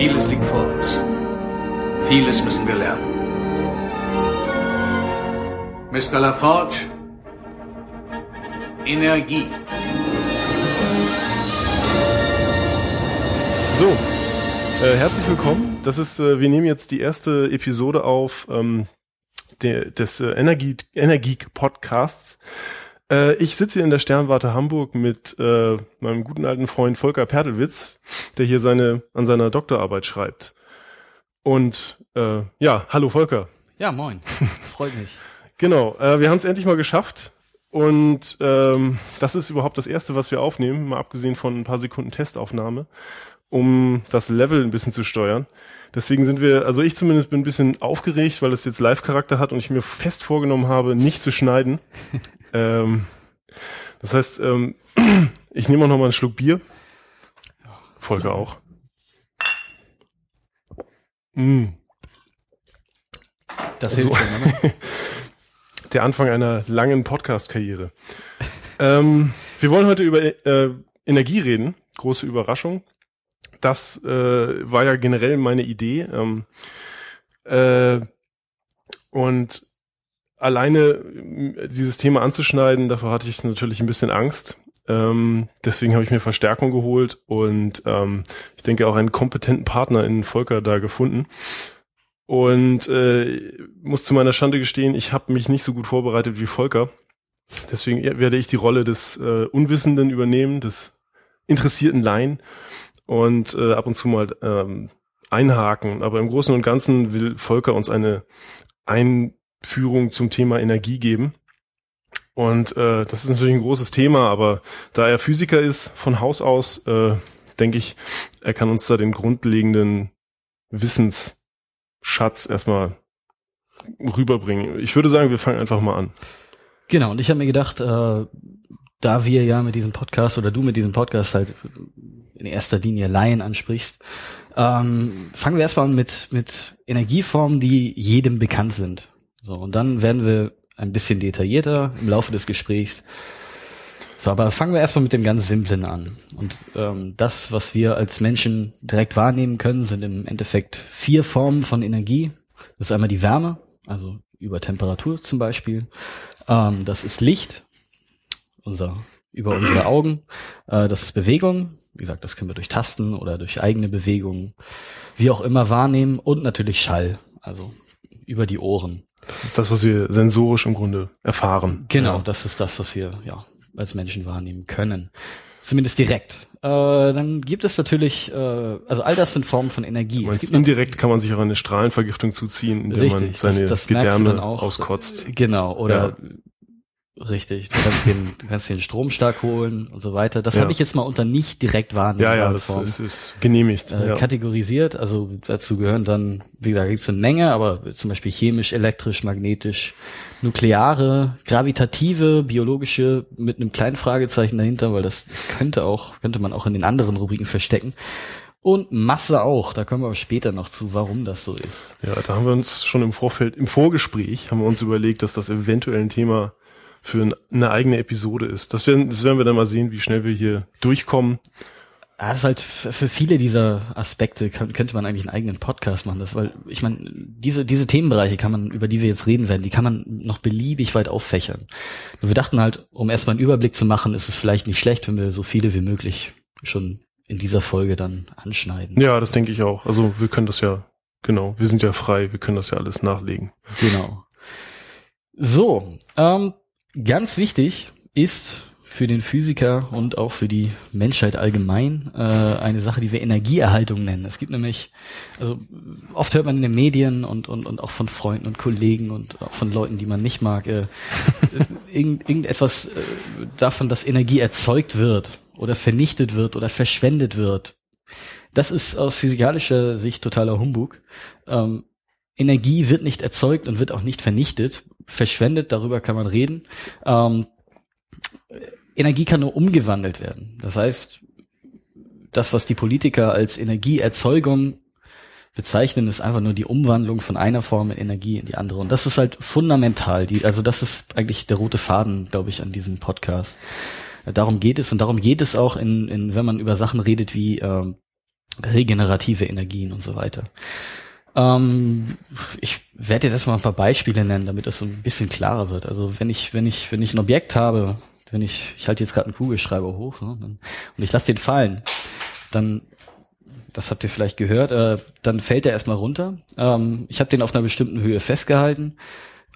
Vieles liegt vor uns. Vieles müssen wir lernen. Mr. LaForge, Energie. So, äh, herzlich willkommen. Das ist, äh, wir nehmen jetzt die erste Episode auf ähm, der, des äh, Energie, Energie Podcasts. Äh, ich sitze hier in der Sternwarte Hamburg mit äh, meinem guten alten Freund Volker Pertelwitz, der hier seine an seiner Doktorarbeit schreibt. Und äh, ja, hallo Volker. Ja, moin. Freut mich. Genau, äh, wir haben es endlich mal geschafft. Und ähm, das ist überhaupt das Erste, was wir aufnehmen, mal abgesehen von ein paar Sekunden Testaufnahme, um das Level ein bisschen zu steuern. Deswegen sind wir, also ich zumindest bin ein bisschen aufgeregt, weil es jetzt Live-Charakter hat und ich mir fest vorgenommen habe, nicht zu schneiden. ähm, das heißt, ähm, ich nehme auch noch mal einen Schluck Bier. Folge auch. Mm. Das So. hilft schon, ne? Der Anfang einer langen Podcast-Karriere. ähm, wir wollen heute über äh, Energie reden. Große Überraschung. Das äh, war ja generell meine Idee. Ähm, äh, und alleine äh, dieses Thema anzuschneiden, dafür hatte ich natürlich ein bisschen Angst. Ähm, deswegen habe ich mir Verstärkung geholt und ähm, ich denke auch einen kompetenten Partner in Volker da gefunden. Und äh, muss zu meiner Schande gestehen, ich habe mich nicht so gut vorbereitet wie Volker. Deswegen werde ich die Rolle des äh, Unwissenden übernehmen, des interessierten Laien und äh, ab und zu mal ähm, einhaken. Aber im Großen und Ganzen will Volker uns eine Einführung zum Thema Energie geben. Und äh, das ist natürlich ein großes Thema, aber da er Physiker ist von Haus aus, äh, denke ich, er kann uns da den grundlegenden Wissensschatz erstmal rüberbringen. Ich würde sagen, wir fangen einfach mal an. Genau, und ich habe mir gedacht, äh, da wir ja mit diesem Podcast oder du mit diesem Podcast halt in erster Linie Laien ansprichst, ähm, fangen wir erstmal an mit, mit Energieformen, die jedem bekannt sind. So, und dann werden wir ein bisschen detaillierter im Laufe des Gesprächs. So, aber fangen wir erstmal mit dem ganz Simplen an. Und ähm, das, was wir als Menschen direkt wahrnehmen können, sind im Endeffekt vier Formen von Energie. Das ist einmal die Wärme, also über Temperatur zum Beispiel. Ähm, das ist Licht, unser, über unsere Augen. Äh, das ist Bewegung. Wie gesagt, das können wir durch Tasten oder durch eigene Bewegungen, wie auch immer wahrnehmen. Und natürlich Schall, also über die Ohren. Das ist das, was wir sensorisch im Grunde erfahren. Genau, Ja. das ist das, was wir ja als Menschen wahrnehmen können. Zumindest direkt. Äh, dann gibt es natürlich, äh, also all das sind Formen von Energie. Meinst, indirekt kann man sich auch eine Strahlenvergiftung zuziehen, indem man Richtig, seine das, das Gedärme dann auch. auskotzt. Genau, oder richtig, du kannst den, du kannst den Strom stark holen und so weiter. Das Ja. habe ich jetzt mal unter nicht direkt Ja, wahrnehmbare ja, das Formen ist, ist genehmigt. äh, ja. kategorisiert. Also dazu gehören dann, wie gesagt, gibt es eine Menge, aber zum Beispiel chemisch, elektrisch, magnetisch, nukleare, gravitative, biologische mit einem kleinen Fragezeichen dahinter, weil das, das könnte auch, könnte man auch in den anderen Rubriken verstecken. Und Masse auch, da kommen wir aber später noch zu, warum das so ist. ja, da haben wir uns schon im Vorfeld, im Vorgespräch haben wir uns überlegt, dass das eventuell ein Thema für ein- eine eigene Episode ist. Das werden, das werden wir dann mal sehen, wie schnell wir hier durchkommen. Ja, das ist halt für für viele dieser Aspekte kann, könnte man eigentlich einen eigenen Podcast machen, das, weil ich meine, diese diese Themenbereiche kann man, über die wir jetzt reden werden, die kann man noch beliebig weit auffächern. Und wir dachten halt, um erstmal einen Überblick zu machen, ist es vielleicht nicht schlecht, wenn wir so viele wie möglich schon in dieser Folge dann anschneiden. Ja, das denke ich auch. Also wir können das ja, genau, wir sind ja frei, wir können das ja alles nachlegen. Genau. So, ähm, ganz wichtig ist für den Physiker und auch für die Menschheit allgemein äh, eine Sache, die wir Energieerhaltung nennen. Es gibt nämlich, also oft hört man in den Medien und, und, und auch von Freunden und Kollegen und auch von Leuten, die man nicht mag, äh, irgend, irgendetwas äh, davon, dass Energie erzeugt wird oder vernichtet wird oder verschwendet wird. Das ist aus physikalischer Sicht totaler Humbug. Ähm, Energie wird nicht erzeugt und wird auch nicht vernichtet. Verschwendet, darüber kann man reden. Ähm, Energie kann nur umgewandelt werden. Das heißt, das, was die Politiker als Energieerzeugung bezeichnen, ist einfach nur die Umwandlung von einer Form in Energie in die andere. Und das ist halt fundamental. Die, also das ist eigentlich der rote Faden, glaube ich, an diesem Podcast. Darum geht es und darum geht es auch in, in wenn man über Sachen redet wie ähm, regenerative Energien und so weiter. Ähm, ich werde jetzt erstmal ein paar Beispiele nennen, damit das so ein bisschen klarer wird. Also wenn ich, wenn ich, wenn ich ein Objekt habe, wenn ich, ich halte jetzt gerade einen Kugelschreiber hoch ne, und ich lasse den fallen, dann, das habt ihr vielleicht gehört, äh, dann fällt er erstmal runter. Ähm, ich habe den auf einer bestimmten Höhe festgehalten.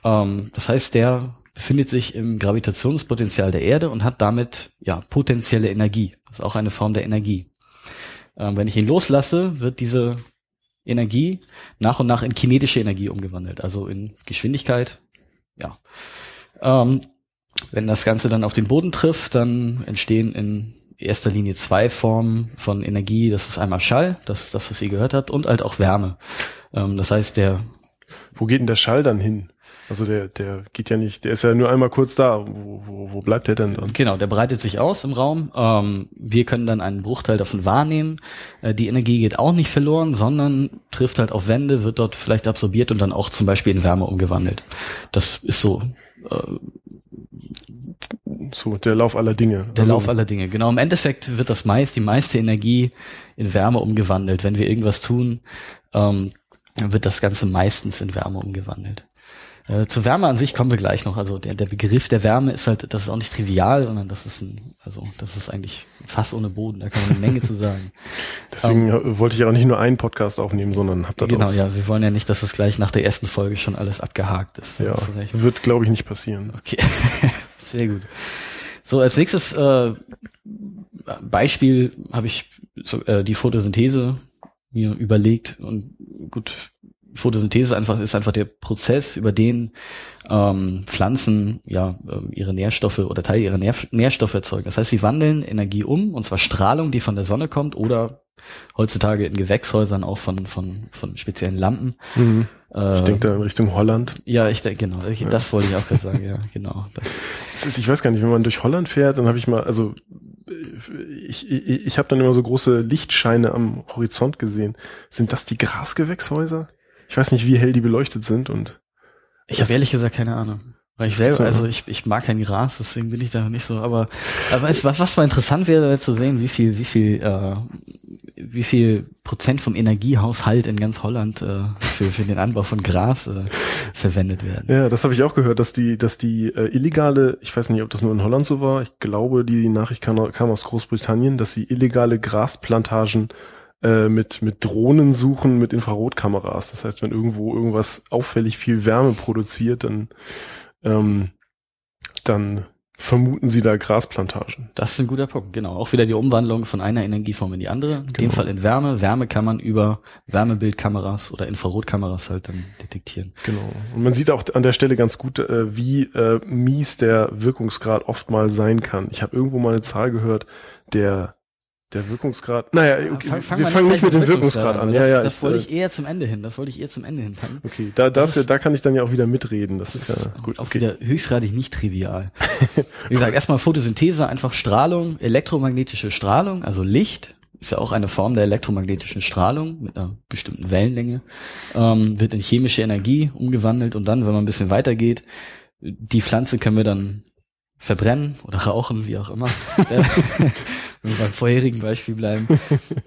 Ähm, das heißt, der befindet sich im Gravitationspotenzial der Erde und hat damit ja potenzielle Energie. Das ist auch eine Form der Energie. Ähm, wenn ich ihn loslasse, wird diese Energie nach und nach in kinetische Energie umgewandelt, also in Geschwindigkeit. Ja. Ähm, wenn das Ganze dann auf den Boden trifft, dann entstehen in erster Linie zwei Formen von Energie. Das ist einmal Schall, das ist das, was ihr gehört habt, und halt auch Wärme. Ähm, das heißt, der Wo geht denn der Schall dann hin? Also der, der geht ja nicht, der ist ja nur einmal kurz da. Wo, wo, wo bleibt der denn dann? Genau, der breitet sich aus im Raum. Ähm, wir können dann einen Bruchteil davon wahrnehmen. Äh, die Energie geht auch nicht verloren, sondern trifft halt auf Wände, wird dort vielleicht absorbiert und dann auch zum Beispiel in Wärme umgewandelt. Das ist so äh, So, der Lauf aller Dinge. der Also, Lauf aller Dinge. Genau, im Endeffekt wird das meist, die meiste Energie in Wärme umgewandelt. Wenn wir irgendwas tun, ähm, dann wird das Ganze meistens in Wärme umgewandelt. Äh, zur Wärme an sich kommen wir gleich noch. Also der, der Begriff der Wärme ist halt, das ist auch nicht trivial, sondern das ist ein, also das ist eigentlich Fass ohne Boden. Da kann man eine Menge zu sagen. Deswegen wollte ich auch nicht nur einen Podcast aufnehmen, sondern hab da Genau, ja. Wir wollen ja nicht, dass das gleich nach der ersten Folge schon alles abgehakt ist. Ja, wird glaube ich nicht passieren. Okay, sehr gut. So, als nächstes äh, Beispiel habe ich so, äh, die Photosynthese mir überlegt und gut, Photosynthese einfach ist einfach der Prozess, über den ähm, Pflanzen ja ähm, ihre Nährstoffe oder Teil ihrer Nähr Nährstoffe erzeugen. Das heißt, sie wandeln Energie um, und zwar Strahlung, die von der Sonne kommt oder heutzutage in Gewächshäusern auch von von von speziellen Lampen. Mhm. Äh, Ich denke da in Richtung Holland. ja, ich denke genau, das wollte ich auch gerade sagen. Ja, genau. Ist, ich weiß gar nicht, wenn man durch Holland fährt, dann habe ich mal, also ich, ich, ich habe dann immer so große Lichtscheine am Horizont gesehen. Sind das die Grasgewächshäuser? Ich weiß nicht, wie hell die beleuchtet sind und Ich habe ehrlich gesagt keine Ahnung. Weil ich selber, So. also ich, ich mag kein Gras, deswegen bin ich da nicht so, aber, aber es, was, was mal interessant wäre, wäre zu sehen, wie viel, wie viel, äh, wie viel Prozent vom Energiehaushalt in ganz Holland äh, für, für den Anbau von Gras äh, verwendet werden. ja, das habe ich auch gehört, dass die, dass die äh, illegale, ich weiß nicht, ob das nur in Holland so war, ich glaube, die Nachricht kam, kam aus Großbritannien, dass sie illegale Grasplantagen äh, mit mit Drohnen suchen mit Infrarotkameras. Das heißt, wenn irgendwo irgendwas auffällig viel Wärme produziert, dann ähm, dann vermuten sie da Grasplantagen. Das ist ein guter Punkt, genau. Auch wieder die Umwandlung von einer Energieform in die andere. In dem Genau. Fall in Wärme. Wärme kann man über Wärmebildkameras oder Infrarotkameras halt dann detektieren. Genau. Und man sieht auch an der Stelle ganz gut, äh, wie äh, mies der Wirkungsgrad oft mal sein kann. Ich habe irgendwo mal eine Zahl gehört, der der Wirkungsgrad. Naja, okay, Fang- fang wir fangen nicht mit dem Wirkungsgrad an. aber Ja, das, ja. Das ich, wollte äh, ich eher zum Ende hin. Das wollte ich eher zum Ende hin packen. Okay, da, da, Das ist- da kann ich dann ja auch wieder mitreden. Das, ist, Das ja gut. Auch Okay. wieder höchstgradig nicht trivial. Wie gesagt, erstmal Photosynthese, einfach Strahlung, elektromagnetische Strahlung, also Licht, ist ja auch eine Form der elektromagnetischen Strahlung mit einer bestimmten Wellenlänge, ähm, wird in chemische Energie umgewandelt und dann, wenn man ein bisschen weitergeht, die Pflanze können wir dann verbrennen oder rauchen, wie auch immer. wenn wir beim vorherigen Beispiel bleiben.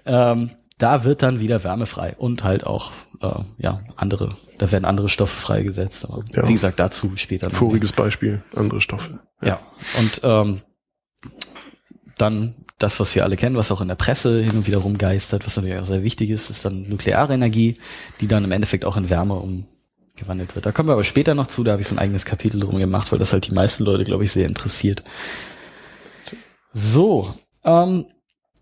ähm, da wird dann wieder Wärme frei und halt auch äh, ja andere, da werden andere Stoffe freigesetzt. Aber Ja. wie gesagt, dazu später. noch mehr. Voriges Beispiel, andere Stoffe. Ja. Und ähm, dann das, was wir alle kennen, was auch in der Presse hin und wieder rumgeistert, was natürlich auch sehr wichtig ist, ist dann nukleare Energie, die dann im Endeffekt auch in Wärme umgewandelt wird. Da kommen wir aber später noch zu, da habe ich so ein eigenes Kapitel drum gemacht, weil das halt die meisten Leute, glaube ich, sehr interessiert. So, ähm,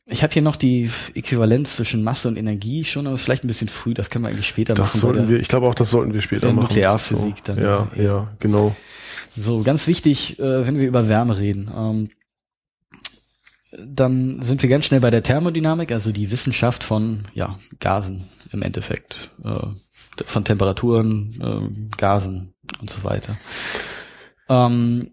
ich habe hier noch die Äquivalenz zwischen Masse und Energie schon, aber ist vielleicht ein bisschen früh, das können wir eigentlich später Das machen. sollten wir, ich glaube auch, das sollten wir später machen. Nuklearphysik so. dann. Ja, ja, genau. So, ganz wichtig, äh, wenn wir über Wärme reden, ähm, dann sind wir ganz schnell bei der Thermodynamik, also die Wissenschaft von ja, Gasen im Endeffekt, äh, von Temperaturen, äh, Gasen und so weiter. Ähm,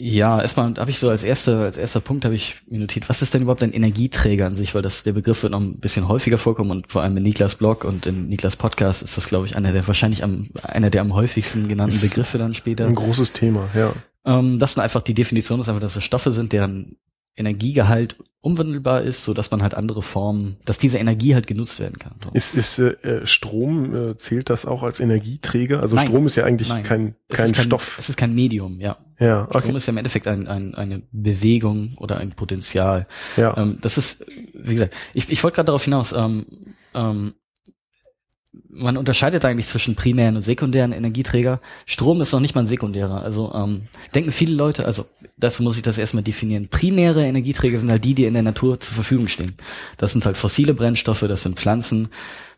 ja, erstmal habe ich so als erster als erster Punkt habe ich mir notiert, was ist denn überhaupt ein Energieträger an sich, weil das der Begriff wird noch ein bisschen häufiger vorkommen und vor allem in Niklas Blog und in Niklas Podcast ist das glaube ich einer der wahrscheinlich am einer der am häufigsten genannten Begriffe dann später. Ein großes Thema, ja. Ähm, das ist einfach die Definition ist einfach, dass es Stoffe sind, deren Energiegehalt umwandelbar ist, so dass man halt andere Formen, dass diese Energie halt genutzt werden kann. So. Ist, ist äh, Strom, äh, zählt das auch als Energieträger? Also Nein. Strom ist ja eigentlich Nein. kein, kein kein Stoff. Es ist kein Medium, ja. Ja, Strom okay. ist ja im Endeffekt ein, ein, eine Bewegung oder ein Potenzial. Ja. Ähm, das ist, wie gesagt, ich, ich wollte gerade darauf hinaus, ähm, ähm, man unterscheidet eigentlich zwischen primären und sekundären Energieträger. Strom ist noch nicht mal ein sekundärer. Also ähm, denken viele Leute, also dazu muss ich das erstmal definieren. Primäre Energieträger sind halt die, die in der Natur zur Verfügung stehen. Das sind halt fossile Brennstoffe, das sind Pflanzen,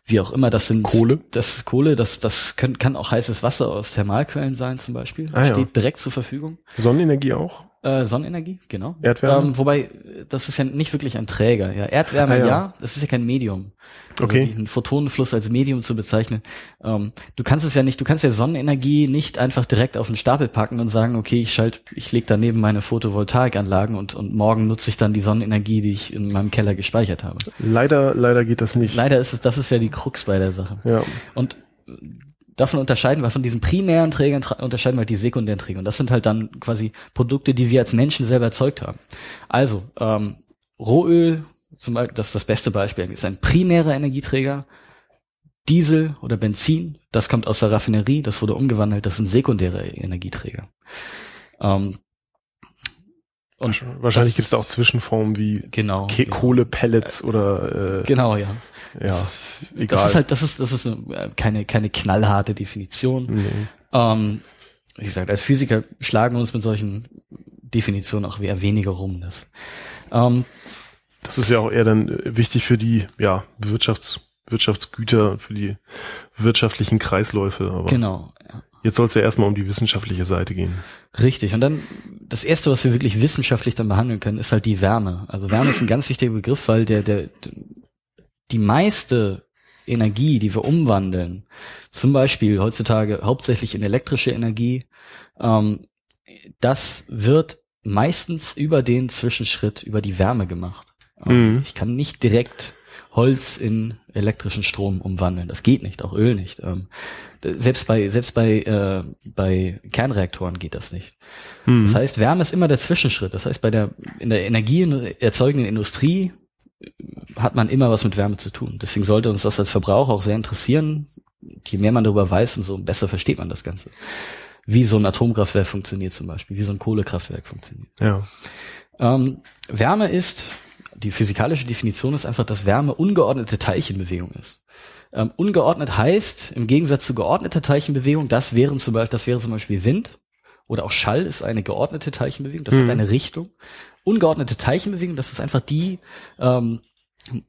wie auch immer, das sind Kohle? Das ist Kohle, das, das können, kann auch heißes Wasser aus Thermalquellen sein zum Beispiel. Ah, ja. Steht direkt zur Verfügung. Sonnenenergie auch? Äh, Sonnenenergie, genau. Erdwärme? Ähm, wobei, das ist ja nicht wirklich ein Träger. Ja, Erdwärme, Ah, ja. ja. das ist ja kein Medium. Also Okay. Einen Photonenfluss als Medium zu bezeichnen. Ähm, du kannst es ja nicht, du kannst ja Sonnenenergie nicht einfach direkt auf den Stapel packen und sagen, okay, ich schalte, ich lege daneben meine Photovoltaikanlagen und, und morgen nutze ich dann die Sonnenenergie, die ich in meinem Keller gespeichert habe. Leider, leider geht das nicht. Leider ist es, das ist ja die Krux bei der Sache. Ja. Und davon unterscheiden wir, von diesen primären Trägern unterscheiden wir halt die sekundären Träger. Und das sind halt dann quasi Produkte, die wir als Menschen selber erzeugt haben. Also, ähm, Rohöl, zum Beispiel, das ist das beste Beispiel, ist ein primärer Energieträger. Diesel oder Benzin, das kommt aus der Raffinerie, das wurde umgewandelt, das sind sekundäre Energieträger. Ähm, und Wahrscheinlich gibt es da auch Zwischenformen wie genau. Ke genau. Kohlepellets oder äh, Genau, ja. ja, egal. Das ist halt, das ist, das ist äh, keine, keine knallharte Definition. nee. Ähm, wie gesagt, als Physiker schlagen wir uns mit solchen Definitionen auch eher weniger rum. Das, ähm, Das ist ja auch eher dann äh, wichtig für die ja, Wirtschafts Wirtschaftsgüter, für die wirtschaftlichen Kreisläufe. Aber genau. Jetzt soll es ja erstmal um die wissenschaftliche Seite gehen. Richtig. Und dann das erste, was wir wirklich wissenschaftlich dann behandeln können, ist halt die Wärme. Also Wärme ist ein ganz wichtiger Begriff, weil der, der, die meiste Energie, die wir umwandeln, zum Beispiel heutzutage hauptsächlich in elektrische Energie, ähm, das wird meistens über den Zwischenschritt, über die Wärme gemacht. Ähm, Mhm. Ich kann nicht direkt Holz in elektrischen Strom umwandeln. Das geht nicht, auch Öl nicht. Ähm, selbst bei selbst bei äh, bei Kernreaktoren geht das nicht. Hm. Das heißt, Wärme ist immer der Zwischenschritt. Das heißt, bei der in der energieerzeugenden Industrie hat man immer was mit Wärme zu tun. Deswegen sollte uns das als Verbraucher auch sehr interessieren. Je mehr man darüber weiß, umso besser versteht man das Ganze. Wie so ein Atomkraftwerk funktioniert zum Beispiel, wie so ein Kohlekraftwerk funktioniert. ja. Ähm, Wärme ist, die physikalische Definition ist einfach, dass Wärme ungeordnete Teilchenbewegung ist. Ähm, ungeordnet heißt, im Gegensatz zu geordneter Teilchenbewegung, das wären zum Beispiel, das wäre zum Beispiel Wind oder auch Schall ist eine geordnete Teilchenbewegung, das Mhm. hat eine Richtung. Ungeordnete Teilchenbewegung, das ist einfach die ähm,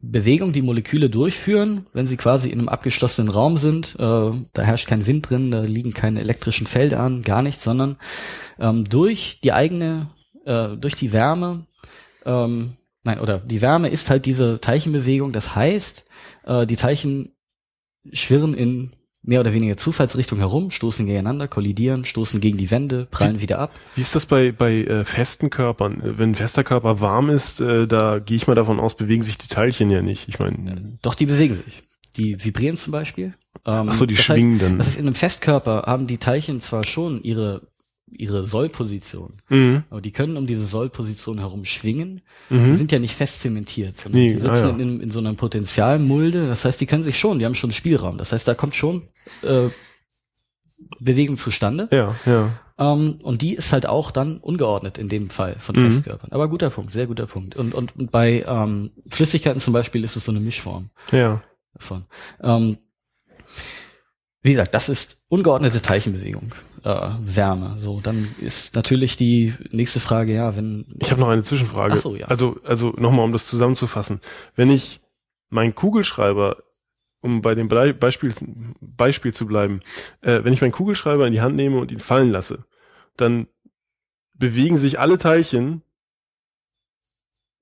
Bewegung, die Moleküle durchführen, wenn sie quasi in einem abgeschlossenen Raum sind. Äh, da herrscht kein Wind drin, da liegen keine elektrischen Felder an, gar nichts, sondern ähm, durch die eigene, äh, durch die Wärme, ähm, nein, oder die Wärme ist halt diese Teilchenbewegung. Das heißt, äh, die Teilchen schwirren in mehr oder weniger Zufallsrichtung herum, stoßen gegeneinander, kollidieren, stoßen gegen die Wände, prallen wieder ab. Wie ist das bei, bei äh, festen Körpern? Äh, Wenn ein fester Körper warm ist, äh, da gehe ich mal davon aus, bewegen sich die Teilchen ja nicht. Ich meine, Doch, die bewegen sich. Die vibrieren zum Beispiel. Ähm, ach so, die das schwingen heißt, dann. Das heißt, in einem Festkörper haben die Teilchen zwar schon ihre, ihre Sollposition, Mhm. aber die können um diese Sollposition herum schwingen. Die Mhm. sind ja nicht fest zementiert, Nee, die sitzen ah ja. in, in so einer Potenzialmulde. Das heißt, die können sich schon, die haben schon Spielraum. Das heißt, da kommt schon äh, Bewegung zustande. Ja, ja. Ähm, und die ist halt auch dann ungeordnet in dem Fall von Mhm. Festkörpern. Aber guter Punkt, sehr guter Punkt. Und, und, und bei ähm, Flüssigkeiten zum Beispiel ist es so eine Mischform Ja. davon. Ähm, wie gesagt, das ist ungeordnete Teilchenbewegung, äh, Wärme. So, dann ist natürlich die nächste Frage, ja, wenn Ich habe noch eine Zwischenfrage. Ach so, ja. Also, also nochmal, um das zusammenzufassen. Wenn ich meinen Kugelschreiber, um bei dem Blei- Beispiel, Beispiel zu bleiben, äh, wenn ich meinen Kugelschreiber in die Hand nehme und ihn fallen lasse, dann bewegen sich alle Teilchen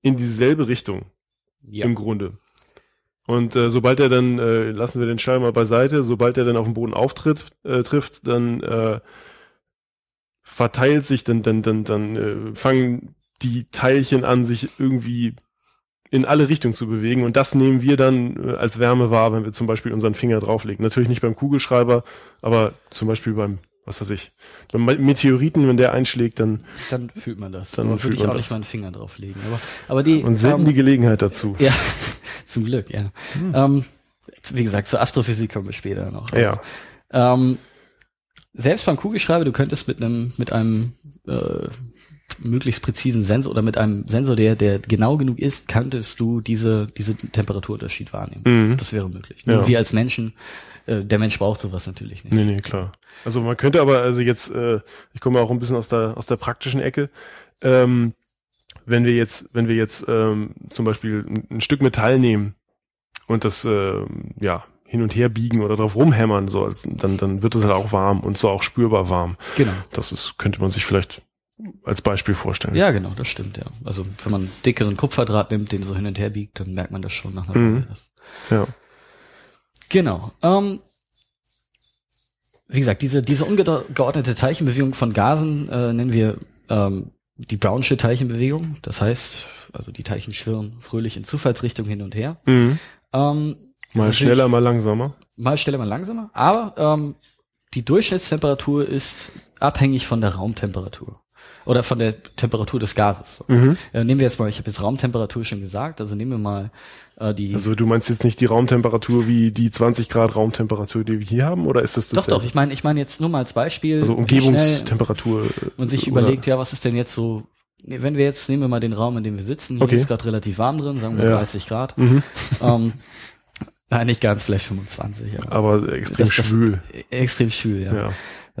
in dieselbe Richtung ja, im Grunde. Und äh, sobald er dann, äh, lassen wir den Schall mal beiseite, sobald er dann auf dem Boden auftritt, äh, trifft, dann äh, verteilt sich, dann, dann, dann, dann äh, fangen die Teilchen an, sich irgendwie in alle Richtungen zu bewegen. Und das nehmen wir dann äh, als Wärme wahr, wenn wir zum Beispiel unseren Finger drauflegen. Natürlich nicht beim Kugelschreiber, aber zum Beispiel beim was weiß ich, beim Meteoriten, wenn der einschlägt, dann Dann fühlt man das. Dann aber würde ich man auch das. nicht mal einen Finger drauflegen. Aber, aber die, und selten ähm, die Gelegenheit dazu. Ja, zum Glück, ja. Ähm, wie gesagt, zur Astrophysik kommen wir später noch. Ja. Ähm, selbst beim Kugelschreiber, du könntest mit einem, mit einem äh, möglichst präzisen Sensor oder mit einem Sensor, der, der genau genug ist, könntest du diese, diese Temperaturunterschied wahrnehmen. Mhm. Das wäre möglich. Nur Ja. wir als Menschen, äh, der Mensch braucht sowas natürlich nicht. Nee, nee, klar. Also man könnte aber, also jetzt, äh, ich komme auch ein bisschen aus der, aus der praktischen Ecke, ähm, wenn wir jetzt, wenn wir jetzt ähm, zum Beispiel ein, ein Stück Metall nehmen und das ähm, ja hin und her biegen oder drauf rumhämmern, so, dann, dann wird es halt auch warm und so auch spürbar warm. Genau. Das ist, könnte man sich vielleicht als Beispiel vorstellen. Ja, genau, das stimmt, ja. Also wenn man einen dickeren Kupferdraht nimmt, den so hin und her biegt, dann merkt man das schon nach einer Mhm. Weile. Ja. Genau. Ähm, wie gesagt, diese, diese ungeordnete Teilchenbewegung von Gasen äh, nennen wir ähm, die Brownsche Teilchenbewegung. Das heißt, also die Teilchen schwirren fröhlich in Zufallsrichtung hin und her. Mhm. Ähm, Mal schneller, mal langsamer. Mal schneller, mal langsamer. Aber ähm, die Durchschnittstemperatur ist abhängig von der Raumtemperatur. Oder von der Temperatur des Gases. Mhm. Äh, nehmen wir jetzt mal, ich habe jetzt Raumtemperatur schon gesagt, also nehmen wir mal äh, die Also du meinst jetzt nicht die Raumtemperatur wie die 20 Grad Raumtemperatur, die wir hier haben, oder ist das das? Doch, doch, ich meine, ich meine jetzt nur mal als Beispiel. Also Umgebungstemperatur. Man sich oder- überlegt, ja, was ist denn jetzt so, wenn wir jetzt, nehmen wir mal den Raum, in dem wir sitzen, hier Okay. ist gerade relativ warm drin, sagen wir Ja. 30 Grad. Mhm. ähm, nein, nicht ganz, vielleicht 25, aber Aber extrem Das- das- schwül. extrem schwül, ja. Ja.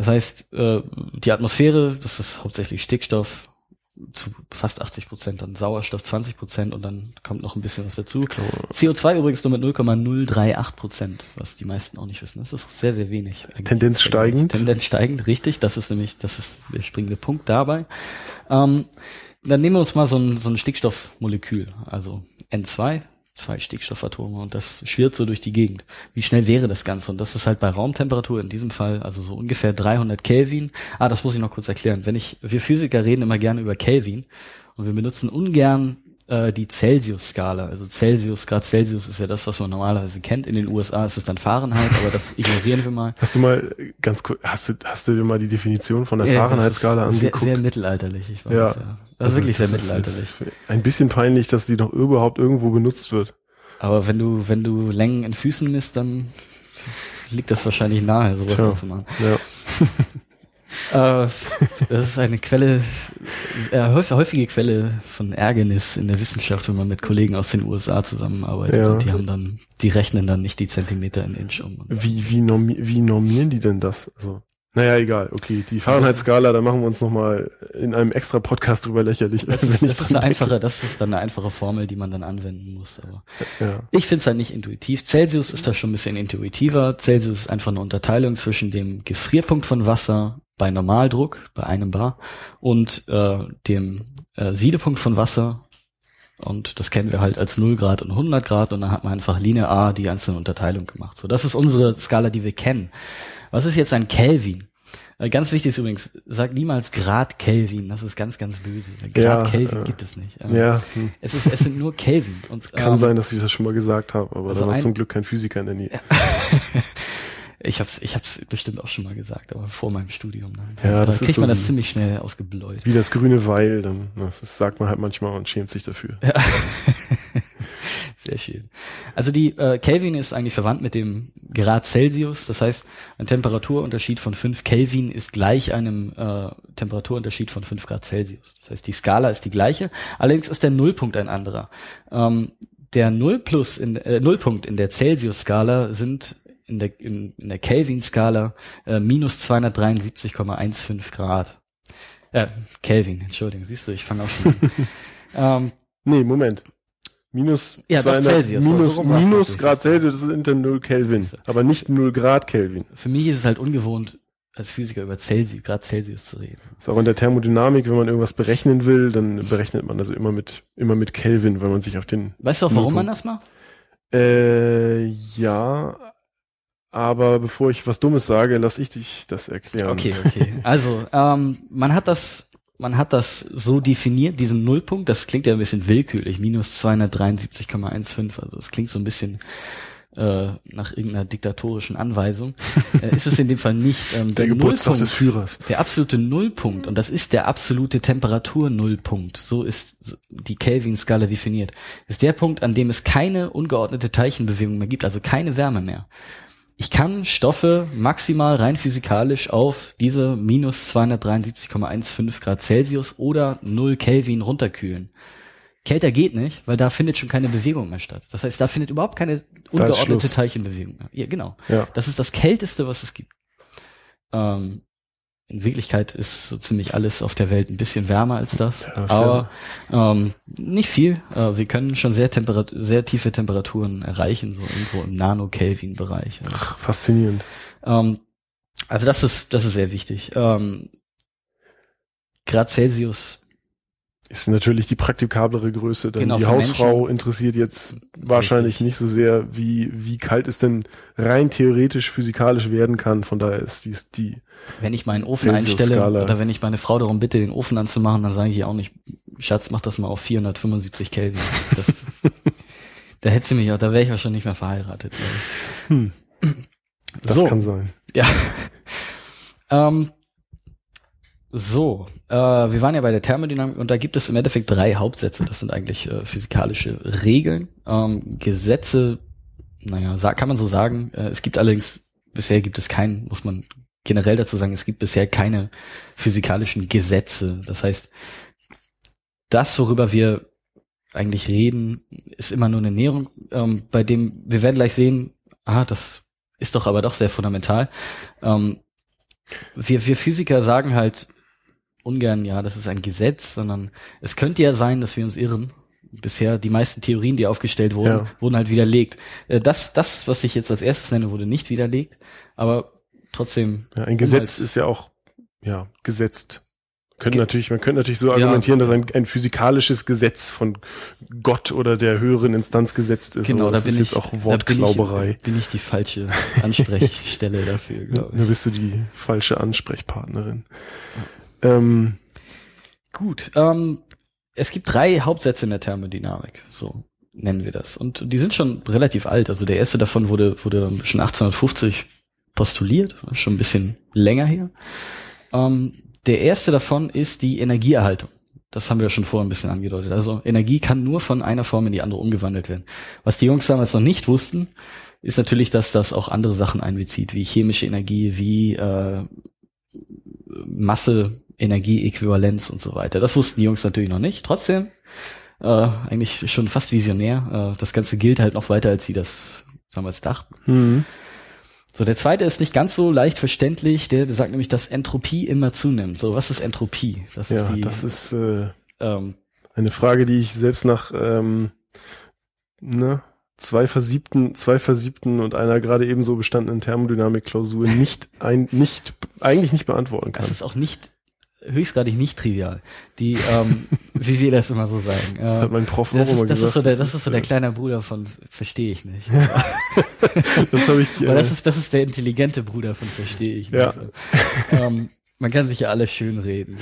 Das heißt, äh, die Atmosphäre, das ist hauptsächlich Stickstoff, zu fast 80 Prozent, dann Sauerstoff 20 Prozent und dann kommt noch ein bisschen was dazu. CO2 übrigens nur mit 0,038 Prozent, was die meisten auch nicht wissen. Das ist sehr, sehr wenig. eigentlich. Tendenz steigend. Tendenz steigend, richtig. Das ist nämlich, das ist der springende Punkt dabei. Ähm, dann nehmen wir uns mal so ein, so ein Stickstoffmolekül, also N2, zwei Stickstoffatome und das schwirrt so durch die Gegend. Wie schnell wäre das Ganze? Und das ist halt bei Raumtemperatur in diesem Fall, also so ungefähr 300 Kelvin. Ah, das muss ich noch kurz erklären. Wenn ich, wir Physiker reden immer gerne über Kelvin und wir benutzen ungern äh, die Celsius-Skala. Also Celsius, Grad Celsius ist ja das, was man normalerweise kennt. In den USA ist es dann Fahrenheit, aber das ignorieren wir mal. Hast du mal äh, ganz kurz, hast du, hast du dir mal die Definition von der Ja, Fahrenheit-Skala ist sehr, angeguckt? sehr mittelalterlich, ich weiß. Ja. Ja. Das ist wirklich sehr das ist- mittelalterlich. ist Ein bisschen peinlich, dass die noch überhaupt irgendwo genutzt wird. Aber wenn du, wenn du Längen in Füßen misst, dann liegt das wahrscheinlich nahe, sowas Tja. noch zu machen. Ja. Äh, das ist eine Quelle, äh, häufig, häufige Quelle von Ärgernis in der Wissenschaft, wenn man mit Kollegen aus den USA zusammenarbeitet Ja. und die haben dann, die rechnen dann nicht die Zentimeter in Inch um. Wie, wie, normi wie normieren die denn das? Also, naja, egal. Okay, die Fahrenheit-Skala, da machen wir uns nochmal in einem extra Podcast drüber lächerlich. Das ist, das ist eine einfache, das ist dann eine einfache Formel, die man dann anwenden muss. Aber Ja. Ich finde es halt nicht intuitiv. Celsius ist da schon ein bisschen intuitiver. Celsius ist einfach eine Unterteilung zwischen dem Gefrierpunkt von Wasser bei Normaldruck, bei einem Bar, und äh, dem äh, Siedepunkt von Wasser. Und das kennen wir halt als 0 Grad und 100 Grad. Und dann hat man einfach linear die einzelne Unterteilung gemacht. So, das ist unsere Skala, die wir kennen. Was ist jetzt ein Kelvin? Äh, Ganz wichtig ist übrigens, sag niemals Grad Kelvin. Das ist ganz, ganz böse. Grad Ja, Kelvin äh, gibt es nicht. Ja, hm. Es, ist, es sind nur Kelvin. Und, kann ähm, sein, dass ich das schon mal gesagt habe, aber also da war ein- zum Glück kein Physiker in der Nähe. Ich hab's, ich hab's bestimmt auch schon mal gesagt, aber vor meinem Studium. Ne? Ja, da kriegt so man das ziemlich schnell ausgebläut. Wie das grüne Weil, dann, das ist, sagt man halt manchmal und schämt sich dafür. Ja. Sehr schön. Also die äh, Kelvin ist eigentlich verwandt mit dem Grad Celsius. Das heißt, ein Temperaturunterschied von 5 Kelvin ist gleich einem äh, Temperaturunterschied von 5 Grad Celsius. Das heißt, die Skala ist die gleiche. Allerdings ist der Nullpunkt ein anderer. Ähm, der Null plus in, äh, Nullpunkt in der Celsius-Skala sind in der, in, in der Kelvin-Skala äh, minus 273,15 Grad. Äh, Kelvin, Entschuldigung, siehst du, ich fange auch schon an. ähm, Nee, Moment. Minus, Ja, doch, 200 Celsius, so- minus, so minus. Grad Celsius, das ist hinter 0 Kelvin, aber nicht 0 Grad Kelvin. für mich ist es halt ungewohnt, als Physiker über Celsius, Grad Celsius zu reden. Ist auch in der Thermodynamik, wenn man irgendwas berechnen will, dann berechnet man also immer mit, immer mit Kelvin, weil man sich auf den, Weißt du auch, warum man das macht? äh, ja, aber bevor ich was Dummes sage, lass ich dich das erklären. Okay, okay. Also, ähm, man hat das, man hat das so definiert, diesen Nullpunkt, das klingt ja ein bisschen willkürlich, minus 273,15, also das klingt so ein bisschen äh, nach irgendeiner diktatorischen Anweisung, äh, ist es in dem Fall nicht. Ähm, der, der Geburtstag des Führers. Der absolute Nullpunkt, und das ist der absolute Temperaturnullpunkt, so ist die Kelvin-Skala definiert, ist der Punkt, an dem es keine ungeordnete Teilchenbewegung mehr gibt, also keine Wärme mehr. Ich kann Stoffe maximal rein physikalisch auf diese minus 273,15 Grad Celsius oder 0 Kelvin runterkühlen. Kälter geht nicht, weil da findet schon keine Bewegung mehr statt. Das heißt, da findet überhaupt keine ungeordnete Teilchenbewegung mehr. Ja, genau. Ja. Das ist das Kälteste, was es gibt. Ähm, in Wirklichkeit ist so ziemlich alles auf der Welt ein bisschen wärmer als das, ja, aber ja. ähm, nicht viel. Äh, wir können schon sehr, Temperat sehr tiefe Temperaturen erreichen, so irgendwo im Nano-Kelvin-Bereich. Ach, faszinierend. Ähm, also das ist das ist sehr wichtig. Ähm, Grad Celsius ist natürlich die praktikablere Größe, denn genau, die Hausfrau Menschen. interessiert jetzt wahrscheinlich Richtig. nicht so sehr, wie, wie kalt es denn rein theoretisch physikalisch werden kann. Von daher ist dies die. Wenn ich meinen Ofen einstelle oder wenn ich meine Frau darum bitte, den Ofen anzumachen, dann sage ich ihr auch nicht, Schatz, mach das mal auf 475 Kelvin. Das, da hätte sie mich auch, da wäre ich auch schon nicht mehr verheiratet. Hm. Das so. kann sein. Ja. ähm, so, äh, wir waren ja bei der Thermodynamik und da gibt es im Endeffekt drei Hauptsätze. Das sind eigentlich äh, physikalische Regeln. Ähm, Gesetze, naja, kann man so sagen. Äh, es gibt allerdings, bisher gibt es keinen, muss man generell dazu sagen, es gibt bisher keine physikalischen Gesetze. Das heißt, das, worüber wir eigentlich reden, ist immer nur eine Näherung, ähm, bei dem wir werden gleich sehen, ah, das ist doch aber doch sehr fundamental. Ähm, wir, wir Physiker sagen halt, ungern, ja, das ist ein Gesetz, sondern es könnte ja sein, dass wir uns irren. Bisher die meisten Theorien, die aufgestellt wurden, ja. wurden halt widerlegt. Äh, das, das, was ich jetzt als erstes nenne, wurde nicht widerlegt, aber trotzdem. Ja, ein Gesetz ist ja auch ja gesetzt. Können natürlich, man könnte natürlich so argumentieren, ja. dass ein, ein physikalisches Gesetz von Gott oder der höheren Instanz gesetzt ist. Genau, da bin ist ich, jetzt auch Wortklauberei. Bin ich, bin ich die falsche Ansprechstelle dafür, glaube ich. Da bist du die falsche Ansprechpartnerin. Ähm, Gut, ähm, es gibt drei Hauptsätze in der Thermodynamik, so nennen wir das. Und die sind schon relativ alt. Also der erste davon wurde, wurde schon 1850 postuliert, schon ein bisschen länger her. Ähm, der erste davon ist die Energieerhaltung. Das haben wir schon vorher ein bisschen angedeutet. Also Energie kann nur von einer Form in die andere umgewandelt werden. Was die Jungs damals noch nicht wussten, ist natürlich, dass das auch andere Sachen einbezieht, wie chemische Energie, wie äh, Masse, Energieäquivalenz und so weiter. Das wussten die Jungs natürlich noch nicht. Trotzdem, äh, eigentlich schon fast visionär. Äh, das Ganze gilt halt noch weiter, als sie das damals dachten. Mhm. So, der zweite ist nicht ganz so leicht verständlich. Der sagt nämlich, dass Entropie immer zunimmt. So, was ist Entropie? Das ja, ist die, das ist äh, ähm, eine Frage, die ich selbst nach ähm, ne, zwei versiebten, zwei versiebten und einer gerade ebenso bestandenen Thermodynamik-Klausur nicht ein, nicht, eigentlich nicht beantworten kann. Das ist auch nicht höchstgradig nicht trivial. Die, ähm, wie wir das immer so sagen. Das äh, hat mein Prof das auch immer das gesagt. Ist so der, das ist so der kleine Bruder von Verstehe ich nicht. das habe ich. Weil das ist, das ist der intelligente Bruder von Verstehe ich nicht. Ja. Ähm, man kann sich ja alles schön reden.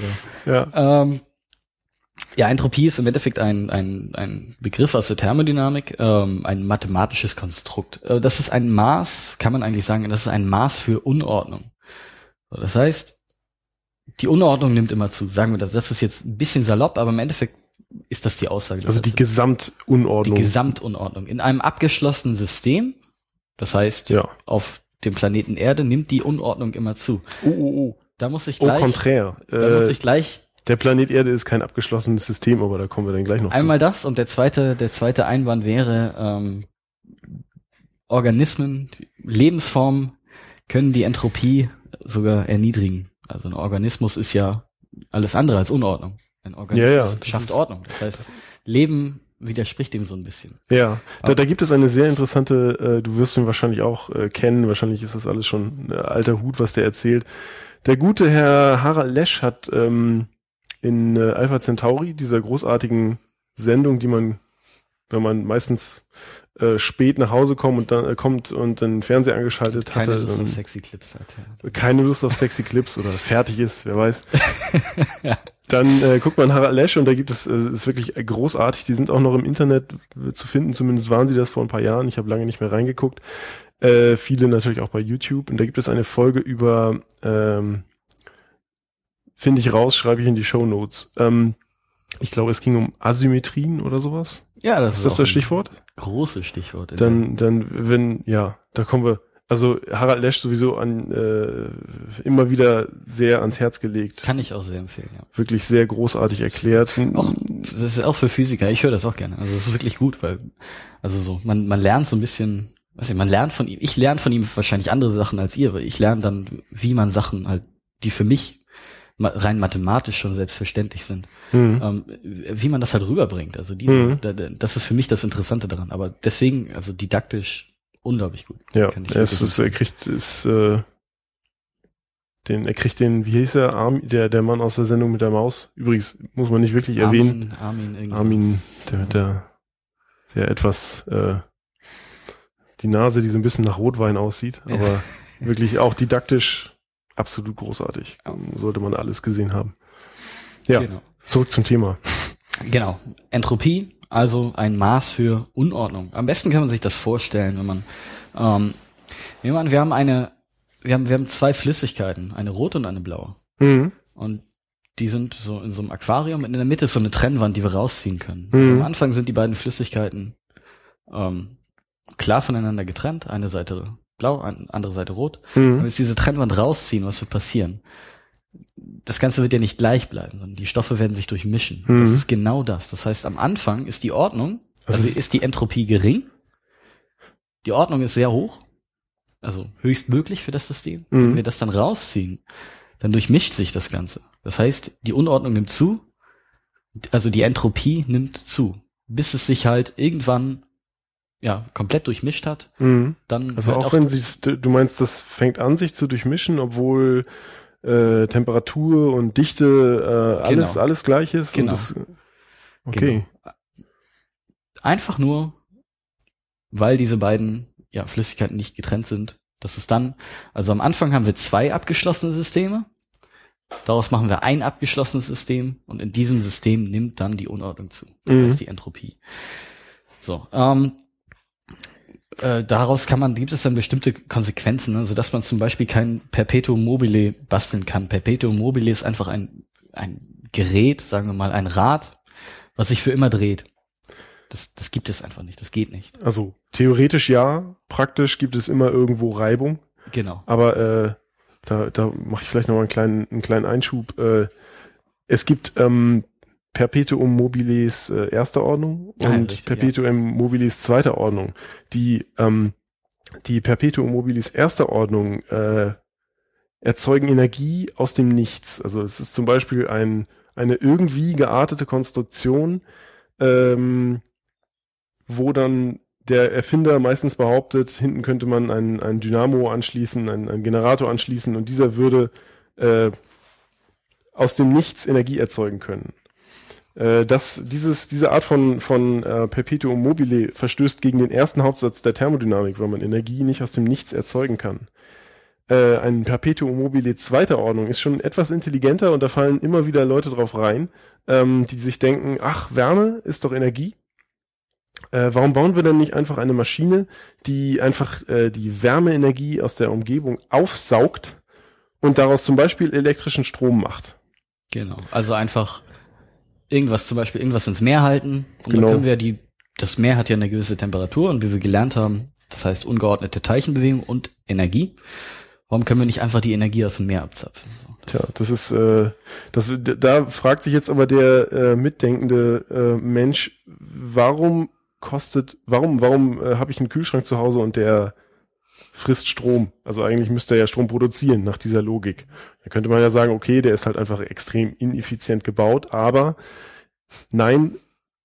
So. Ja. Ähm, ja, Entropie ist im Endeffekt ein, ein, ein Begriff aus der Thermodynamik, ähm, ein mathematisches Konstrukt. Äh, das ist ein Maß, kann man eigentlich sagen, das ist ein Maß für Unordnung. Das heißt, die Unordnung nimmt immer zu, sagen wir das. Das ist jetzt ein bisschen salopp, aber im Endeffekt ist das die Aussage. Also die Gesamtunordnung. Die Gesamtunordnung. In einem abgeschlossenen System, das heißt, ja. auf dem Planeten Erde nimmt die Unordnung immer zu. Oh, oh, oh. Da muss ich gleich. Au contraire. Da äh, muss ich gleich. Der Planet Erde ist kein abgeschlossenes System, aber da kommen wir dann gleich noch Einmal zu. das und der zweite, der zweite Einwand wäre, ähm, Organismen, Lebensformen können die Entropie sogar erniedrigen. Also ein Organismus ist ja alles andere als Unordnung. Ein Organismus ja, ja, schafft Ordnung. Das heißt, Leben widerspricht dem so ein bisschen. Ja, da, da gibt es eine sehr interessante, äh, du wirst ihn wahrscheinlich auch äh, kennen, wahrscheinlich ist das alles schon äh, alter Hut, was der erzählt. Der gute Herr Harald Lesch hat ähm, in äh, Alpha Centauri, dieser großartigen Sendung, die man, wenn man meistens äh, spät nach Hause kommt und dann äh, kommt und den Fernseher angeschaltet keine hatte. Keine Lust auf sexy Clips hat. Ja. Keine Lust auf sexy Clips oder fertig ist, wer weiß. ja. Dann äh, guckt man Harald Lesch und da gibt es, äh, ist wirklich großartig, die sind auch noch im Internet zu finden, zumindest waren sie das vor ein paar Jahren, ich habe lange nicht mehr reingeguckt. Äh, viele natürlich auch bei YouTube und da gibt es eine Folge über, ähm, finde ich raus, schreibe ich in die Show Notes. Ähm, ich glaube, es ging um Asymmetrien oder sowas. Ja, das Ist ist, das das Stichwort? Großes Stichwort. Dann, dann, wenn, ja, da kommen wir, also Harald Lesch sowieso an, äh, immer wieder sehr ans Herz gelegt. Kann ich auch sehr empfehlen, ja. Wirklich sehr großartig erklärt. Auch, das ist auch für Physiker, ich höre das auch gerne. Also das ist wirklich gut, weil, also so, man, man lernt so ein bisschen, weiß ich, man lernt von ihm, ich lerne von ihm wahrscheinlich andere Sachen als ihr, weil ich lerne dann, wie man Sachen halt, die für mich rein mathematisch schon selbstverständlich sind, Mhm. ähm, wie man das halt rüberbringt. Also diese, Mhm. da, da, das ist für mich das Interessante daran. Aber deswegen, also didaktisch unglaublich gut. Ja, es ist, er kriegt, ist, äh, den, er kriegt den, wie hieß er, Arm, der, der Mann aus der Sendung mit der Maus. Übrigens, muss man nicht wirklich erwähnen. Armin, Armin. Armin, der, der, der etwas, äh, die Nase, die so ein bisschen nach Rotwein aussieht, Ja. aber wirklich auch didaktisch absolut großartig. Ja. Sollte man alles gesehen haben. Ja, Genau. zurück zum Thema. Genau. Entropie, also ein Maß für Unordnung. Am besten kann man sich das vorstellen, wenn man, ähm, nehmen wir an, wir haben eine, wir haben, wir haben zwei Flüssigkeiten, eine rote und eine blaue. Mhm. Und die sind so in so einem Aquarium. In der Mitte ist so eine Trennwand, die wir rausziehen können. Mhm. Am Anfang sind die beiden Flüssigkeiten ähm, klar voneinander getrennt. Eine Seite blau, andere Seite rot. Wenn wir Mhm. jetzt diese Trennwand rausziehen, was wird passieren? Das Ganze wird ja nicht gleich bleiben, sondern die Stoffe werden sich durchmischen. Mhm. Das ist genau das. Das heißt, am Anfang ist die Ordnung, Das also ist- ist die Entropie gering. Die Ordnung ist sehr hoch, also höchstmöglich für das System. Mhm. Wenn wir das dann rausziehen, dann durchmischt sich das Ganze. Das heißt, die Unordnung nimmt zu, also die Entropie nimmt zu, bis es sich halt irgendwann ja komplett durchmischt hat. Mhm. Dann Also hört auch wenn sie, du meinst, das fängt an, sich zu durchmischen, obwohl äh, Temperatur und Dichte äh, alles Genau. alles gleich ist. Genau. Das, okay. Genau. Einfach nur, weil diese beiden ja, Flüssigkeiten nicht getrennt sind. Das ist dann, also am Anfang haben wir zwei abgeschlossene Systeme. Daraus machen wir ein abgeschlossenes System und in diesem System nimmt dann die Unordnung zu. Das Mhm. heißt die Entropie. So, ähm, äh, daraus kann man, gibt es dann bestimmte Konsequenzen, ne? sodass man zum Beispiel kein Perpetuum mobile basteln kann. Perpetuum mobile ist einfach ein, ein Gerät, sagen wir mal, ein Rad, was sich für immer dreht. Das, das gibt es einfach nicht, das geht nicht. Also theoretisch ja, praktisch gibt es immer irgendwo Reibung, Genau. aber äh, da, da mache ich vielleicht noch mal einen kleinen, einen kleinen Einschub. Äh, es gibt ähm, Perpetuum mobiles äh, erster Ordnung Ah, ja, und richtig, Perpetuum mobiles zweiter Ordnung. Die, ähm, die Perpetuum mobiles erster Ordnung äh, erzeugen Energie aus dem Nichts. Also es ist zum Beispiel ein, eine irgendwie geartete Konstruktion, ähm, wo dann der Erfinder meistens behauptet, hinten könnte man ein, ein Dynamo anschließen, ein, ein Generator anschließen und dieser würde äh, aus dem Nichts Energie erzeugen können. Äh, das, dieses, diese Art von, von äh, Perpetuum mobile verstößt gegen den ersten Hauptsatz der Thermodynamik, weil man Energie nicht aus dem Nichts erzeugen kann. Äh, ein Perpetuum mobile zweiter Ordnung ist schon etwas intelligenter und da fallen immer wieder Leute drauf rein, ähm, die sich denken, ach, Wärme ist doch Energie. Äh, warum bauen wir denn nicht einfach eine Maschine, die einfach äh, die Wärmeenergie aus der Umgebung aufsaugt und daraus zum Beispiel elektrischen Strom macht? Genau. Also einfach irgendwas, zum Beispiel irgendwas ins Meer halten und Genau. dann können wir die, das Meer hat ja eine gewisse Temperatur und wie wir gelernt haben, das heißt ungeordnete Teilchenbewegung und Energie. Warum können wir nicht einfach die Energie aus dem Meer abzapfen? Das- Tja, das ist, äh, das, da fragt sich jetzt aber der äh, mitdenkende äh, Mensch, warum kostet, warum, warum äh, habe ich einen Kühlschrank zu Hause und der frisst Strom? Also eigentlich müsste er ja Strom produzieren nach dieser Logik. Da könnte man ja sagen, okay, der ist halt einfach extrem ineffizient gebaut, aber nein,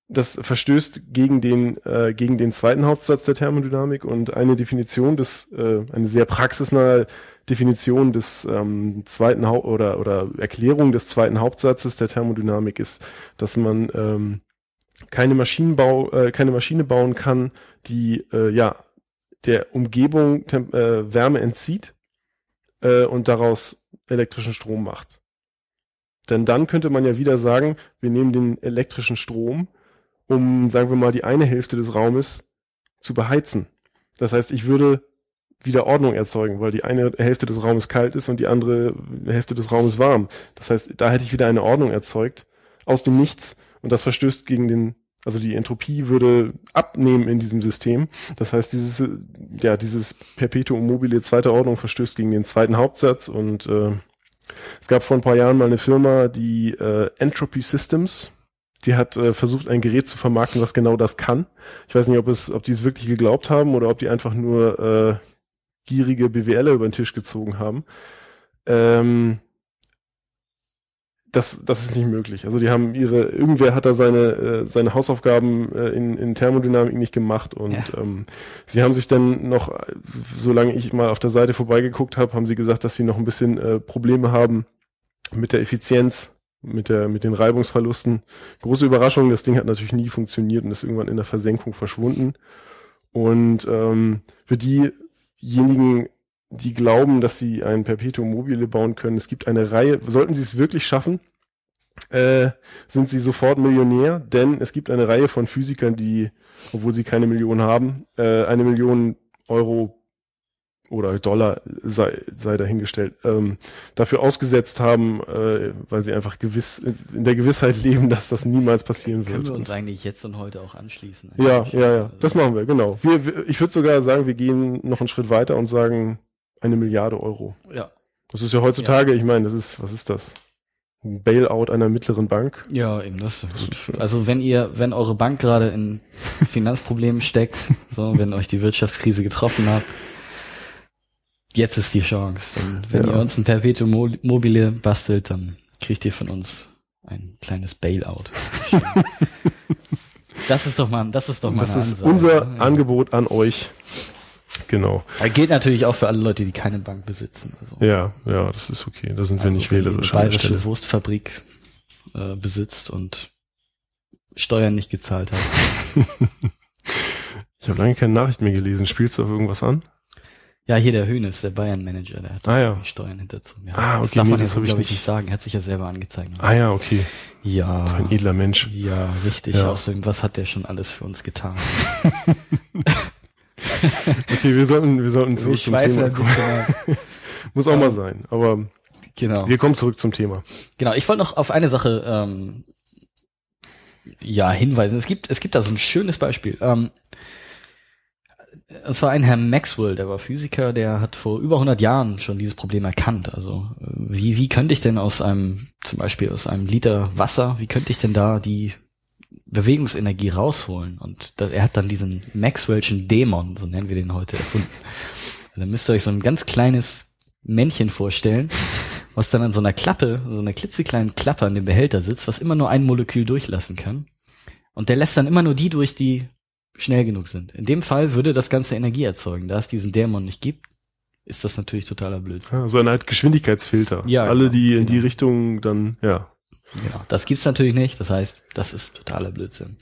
das verstößt gegen den äh, gegen den zweiten Hauptsatz der Thermodynamik und eine Definition des äh, eine sehr praxisnahe Definition des ähm, zweiten Haupt oder oder Erklärung des zweiten Hauptsatzes der Thermodynamik ist, dass man ähm, keine Maschinenbau äh, keine Maschine bauen kann, die äh, ja der Umgebung Tem äh, Wärme entzieht äh, und daraus elektrischen Strom macht. Denn dann könnte man ja wieder sagen, wir nehmen den elektrischen Strom, um, sagen wir mal, die eine Hälfte des Raumes zu beheizen. Das heißt, ich würde wieder Ordnung erzeugen, weil die eine Hälfte des Raumes kalt ist und die andere Hälfte des Raumes warm. Das heißt, da hätte ich wieder eine Ordnung erzeugt aus dem Nichts und das verstößt gegen den, also die Entropie würde abnehmen in diesem System. Das heißt, dieses, ja, dieses Perpetuum mobile zweite Ordnung verstößt gegen den zweiten Hauptsatz und äh, es gab vor ein paar Jahren mal eine Firma, die äh, Entropy Systems, die hat äh, versucht, ein Gerät zu vermarkten, was genau das kann. Ich weiß nicht, ob es, ob die es wirklich geglaubt haben oder ob die einfach nur äh, gierige BWLer über den Tisch gezogen haben. Ähm, das, das ist nicht möglich. Also die haben ihre, irgendwer hat da seine, äh, seine Hausaufgaben äh, in, in Thermodynamik nicht gemacht und ja. ähm, sie haben sich dann noch, solange ich mal auf der Seite vorbeigeguckt habe, haben sie gesagt, dass sie noch ein bisschen äh, Probleme haben mit der Effizienz, mit der, mit den Reibungsverlusten. Große Überraschung, das Ding hat natürlich nie funktioniert und ist irgendwann in der Versenkung verschwunden. Und ähm, für diejenigen, die glauben, dass sie ein Perpetuum mobile bauen können. Es gibt eine Reihe, sollten sie es wirklich schaffen, äh, sind sie sofort Millionär, denn es gibt eine Reihe von Physikern, die, obwohl sie keine Million haben, äh, eine Million Euro oder Dollar sei, sei dahingestellt, ähm, dafür ausgesetzt haben, äh, weil sie einfach gewiss in der Gewissheit leben, dass das niemals passieren wird. Können wir uns eigentlich jetzt und heute auch anschließen? Ja, ja, ja, das machen wir, genau. Wir, ich würde sogar sagen, wir gehen noch einen Schritt weiter und sagen, eine Milliarde Euro. Ja. Das ist ja heutzutage, ja. ich meine, das ist, was ist das? Ein Bailout einer mittleren Bank. Ja, eben das. das also wenn ihr, wenn eure Bank gerade in Finanzproblemen steckt, so, wenn euch die Wirtschaftskrise getroffen hat, jetzt ist die Chance. Und wenn ja. ihr uns ein Perpetuum mobile bastelt, dann kriegt ihr von uns ein kleines Bailout. das ist doch mal, das ist doch mal. Das ist Ansage. unser ja. Angebot an euch. Genau. Das gilt natürlich auch für alle Leute, die keine Bank besitzen. Also, ja, ja, das ist okay. Da sind also wir nicht wählerisch. Eine bayerische Wurstfabrik äh, besitzt und Steuern nicht gezahlt hat. ich habe lange keine Nachricht mehr gelesen. Spielst du auf irgendwas an? Ja, hier der Höhnes, der Bayern-Manager, der hat ah, ja. die Steuern hinterzogen. Ja, ah, okay, das darf nee, man das jetzt, glaube ich ich, nicht sagen. Er hat sich ja selber angezeigt. Ah ja, okay. Ja. So ein edler Mensch. Ja, richtig. Ja. Außerdem, was hat der schon alles für uns getan? okay, wir sollten, wir sollten zurück zum Thema kommen. Muss auch mal sein, aber genau. wir kommen zurück zum Thema. Genau, ich wollte noch auf eine Sache ähm, ja hinweisen. Es gibt, es gibt da so ein schönes Beispiel. Ähm, es war ein Herr Maxwell, der war Physiker, der hat vor über 100 Jahren schon dieses Problem erkannt. Also wie, wie könnte ich denn aus einem, zum Beispiel aus einem Liter Wasser, wie könnte ich denn da die Bewegungsenergie rausholen. Und da, er hat dann diesen Maxwell'schen Dämon, so nennen wir den heute, erfunden. Und dann müsst ihr euch so ein ganz kleines Männchen vorstellen, was dann an so einer Klappe, so einer klitzekleinen Klappe an dem Behälter sitzt, was immer nur ein Molekül durchlassen kann. Und der lässt dann immer nur die durch, die schnell genug sind. In dem Fall würde das Ganze Energie erzeugen. Da es diesen Dämon nicht gibt, ist das natürlich totaler Blödsinn. Ja, so eine Art Geschwindigkeitsfilter. Ja, Alle, die genau, in die Richtung dann, ja. Genau, das gibt's natürlich nicht. Das heißt, das ist totaler Blödsinn.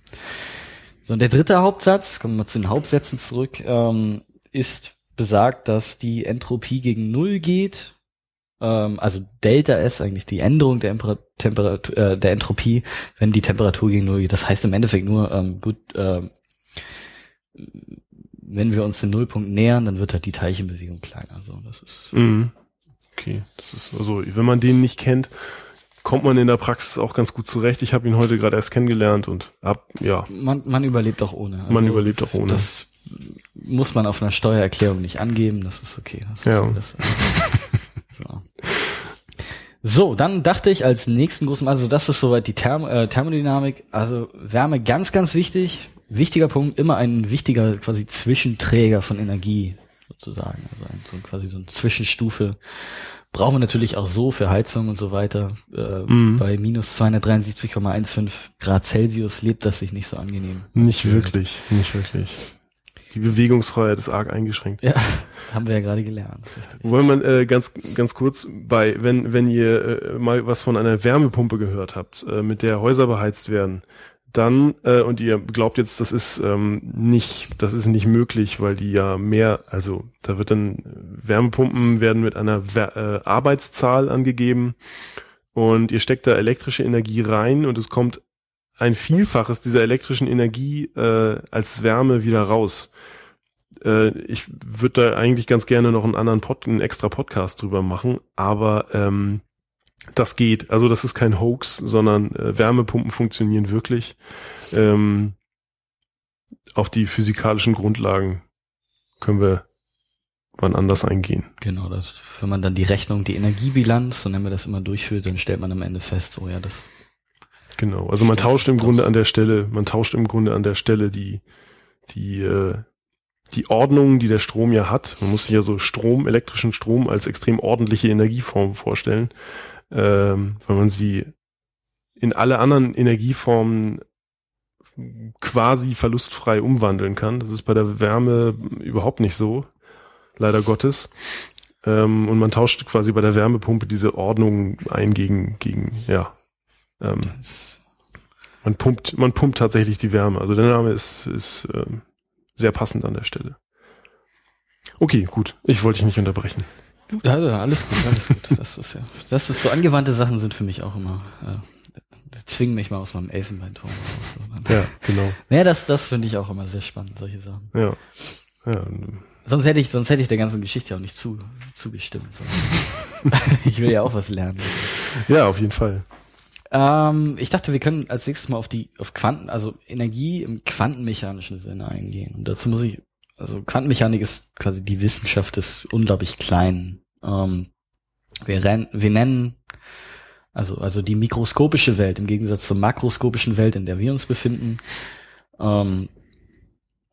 So, und der dritte Hauptsatz, kommen wir zu den Hauptsätzen zurück, ähm, ist besagt, dass die Entropie gegen Null geht. Ähm, also Delta S, eigentlich die Änderung der, Temperatur, äh, der Entropie, wenn die Temperatur gegen Null geht. Das heißt im Endeffekt nur, ähm, gut, äh, wenn wir uns dem Nullpunkt nähern, dann wird halt die Teilchenbewegung kleiner. So, das ist. Mhm. Okay, das ist also, wenn man den nicht kennt, kommt man in der Praxis auch ganz gut zurecht. Ich habe ihn heute gerade erst kennengelernt und hab, ja. Man, man überlebt auch ohne. Also man überlebt auch ohne. Das muss man auf einer Steuererklärung nicht angeben, das ist okay. Das ja. Ist, das, so. so, dann dachte ich als nächsten großen, also das ist soweit die Therm äh, Thermodynamik, also Wärme ganz, ganz wichtig. Wichtiger Punkt, immer ein wichtiger quasi Zwischenträger von Energie sozusagen, also ein, so quasi so eine Zwischenstufe brauchen wir natürlich auch so für Heizung und so weiter. Äh, mhm. Bei minus 273,15 Grad Celsius lebt das sich nicht so angenehm. Nicht wirklich, nicht wirklich. Die Bewegungsfreiheit ist arg eingeschränkt. Ja, haben wir ja gerade gelernt. Wollen wir äh, ganz ganz kurz bei, wenn wenn ihr äh, mal was von einer Wärmepumpe gehört habt, äh, mit der Häuser beheizt werden, dann äh, und ihr glaubt jetzt, das ist ähm, nicht, das ist nicht möglich, weil die ja mehr, also da wird dann Wärmepumpen werden mit einer Wer äh, Arbeitszahl angegeben und ihr steckt da elektrische Energie rein und es kommt ein Vielfaches dieser elektrischen Energie äh, als Wärme wieder raus. Äh, ich würde da eigentlich ganz gerne noch einen anderen Pod, einen extra Podcast drüber machen, aber ähm, das geht. Also das ist kein Hoax, sondern äh, Wärmepumpen funktionieren wirklich. Ähm, auf die physikalischen Grundlagen können wir wann anders eingehen. Genau, das, wenn man dann die Rechnung, die Energiebilanz, so nennen wir das immer durchführt, dann stellt man am Ende fest, oh ja, das. Genau, also man tauscht im Grunde an der Stelle, man tauscht im Grunde an der Stelle die, die, äh, die Ordnung, die der Strom ja hat. Man muss sich ja so Strom, elektrischen Strom als extrem ordentliche Energieform vorstellen, ähm, weil man sie in alle anderen Energieformen quasi verlustfrei umwandeln kann. Das ist bei der Wärme überhaupt nicht so, leider Gottes. Ähm, und man tauscht quasi bei der Wärmepumpe diese Ordnung ein gegen, gegen, ja. Ähm, man pumpt, man pumpt tatsächlich die Wärme. Also der Name ist, ist ähm, sehr passend an der Stelle. Okay, gut. Ich wollte dich nicht unterbrechen. Gut, also alles gut, alles gut. Das ist ja, das ist so angewandte Sachen sind für mich auch immer äh, zwingen mich mal aus meinem Elfenbeinturm raus. Ja, genau. Naja, das, das finde ich auch immer sehr spannend, solche Sachen. Ja. ja. Sonst hätte ich, sonst hätte ich der ganzen Geschichte auch nicht zu, zugestimmt. ich will ja auch was lernen. Ja, auf jeden Fall. Ähm, ich dachte, wir können als nächstes mal auf die, auf Quanten, also Energie im quantenmechanischen Sinne eingehen. Und dazu muss ich, also Quantenmechanik ist quasi die Wissenschaft des unglaublich Kleinen. Ähm, wir, rennen, wir nennen also, also die mikroskopische Welt im Gegensatz zur makroskopischen Welt, in der wir uns befinden. Ähm,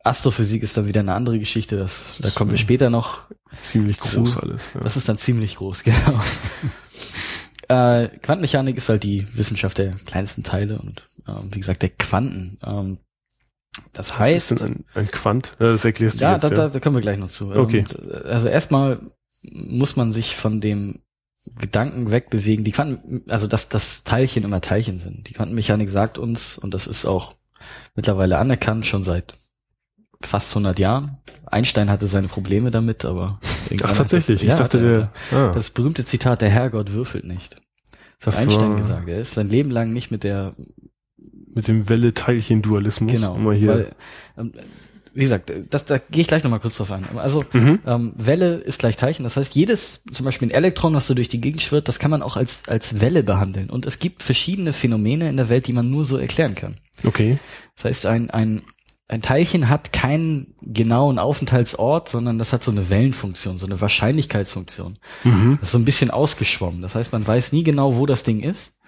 Astrophysik ist dann wieder eine andere Geschichte, das, da kommen wir später noch. Ziemlich groß zu. alles. Ja. Das ist dann ziemlich groß, genau. äh, Quantenmechanik ist halt die Wissenschaft der kleinsten Teile und ähm, wie gesagt der Quanten. Ähm, das Was heißt. ist denn ein, ein Quant? Ja, das erklärst du ja, jetzt. Da, ja, da, da kommen wir gleich noch zu. Okay. Und, äh, also erstmal muss man sich von dem Gedanken wegbewegen. Die Quanten, also dass das Teilchen immer Teilchen sind. Die Quantenmechanik sagt uns, und das ist auch mittlerweile anerkannt, schon seit fast 100 Jahren. Einstein hatte seine Probleme damit, aber Ach, tatsächlich. Das, ja, ich dachte, der, ah. das berühmte Zitat, der Herrgott würfelt nicht. Das, hat Einstein gesagt. Er ist sein Leben lang nicht mit der mit dem Welle-Teilchen-Dualismus. Genau. Weil, ähm, wie gesagt, das, da gehe ich gleich nochmal kurz drauf ein. Also mhm. ähm, Welle ist gleich Teilchen. Das heißt, jedes, zum Beispiel ein Elektron, was so durch die Gegend schwirrt, das kann man auch als, als Welle behandeln. Und es gibt verschiedene Phänomene in der Welt, die man nur so erklären kann. Okay. Das heißt, ein, ein, ein Teilchen hat keinen genauen Aufenthaltsort, sondern das hat so eine Wellenfunktion, so eine Wahrscheinlichkeitsfunktion. Mhm. Das ist so ein bisschen ausgeschwommen. Das heißt, man weiß nie genau, wo das Ding ist.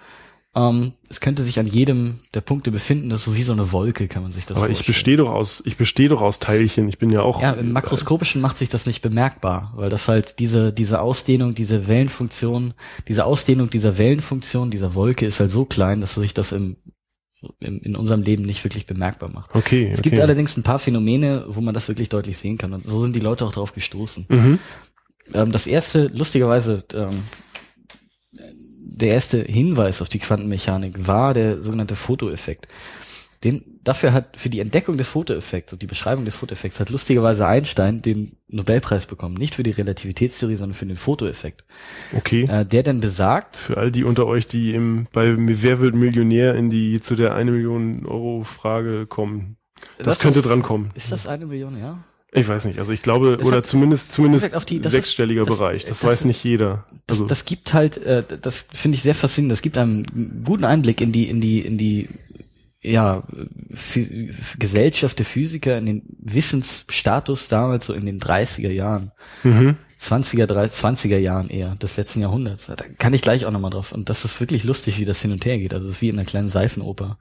Ähm, es könnte sich an jedem der Punkte befinden, das ist so wie so eine Wolke, kann man sich das Aber vorstellen. ich bestehe doch aus, ich bestehe doch aus Teilchen. Ich bin ja auch. Ja, im makroskopischen macht sich das nicht bemerkbar, weil das halt diese, diese Ausdehnung, diese Wellenfunktion, diese Ausdehnung dieser Wellenfunktion, dieser Wolke ist halt so klein, dass sich das im, im in unserem Leben nicht wirklich bemerkbar macht. Okay. Es okay. gibt allerdings ein paar Phänomene, wo man das wirklich deutlich sehen kann. Und so sind die Leute auch drauf gestoßen. Mhm. Ähm, das erste, lustigerweise, ähm, der erste Hinweis auf die Quantenmechanik war der sogenannte Fotoeffekt. Den, dafür hat, für die Entdeckung des Fotoeffekts und die Beschreibung des Fotoeffekts hat lustigerweise Einstein den Nobelpreis bekommen. Nicht für die Relativitätstheorie, sondern für den Fotoeffekt. Okay. Äh, der dann besagt. Für all die unter euch, die im, bei Wer wird Millionär in die, zu der eine Million Euro Frage kommen. Das, könnte ist, dran kommen. Ist das eine Million, ja? Ich weiß nicht. Also ich glaube, es oder zumindest zumindest gesagt, die, sechsstelliger ist, das, Bereich. Das, das, weiß nicht jeder. Also das, das gibt halt, äh, das finde ich sehr faszinierend. Das gibt einen guten Einblick in die in die in die ja Gesellschaft der Physiker, in den Wissensstatus damals so in den 30er Jahren. Mhm. 20er, 30, 20er Jahren eher, des letzten Jahrhunderts. Da kann ich gleich auch nochmal drauf. Und das ist wirklich lustig, wie das hin und her geht. Also es ist wie in einer kleinen Seifenoper.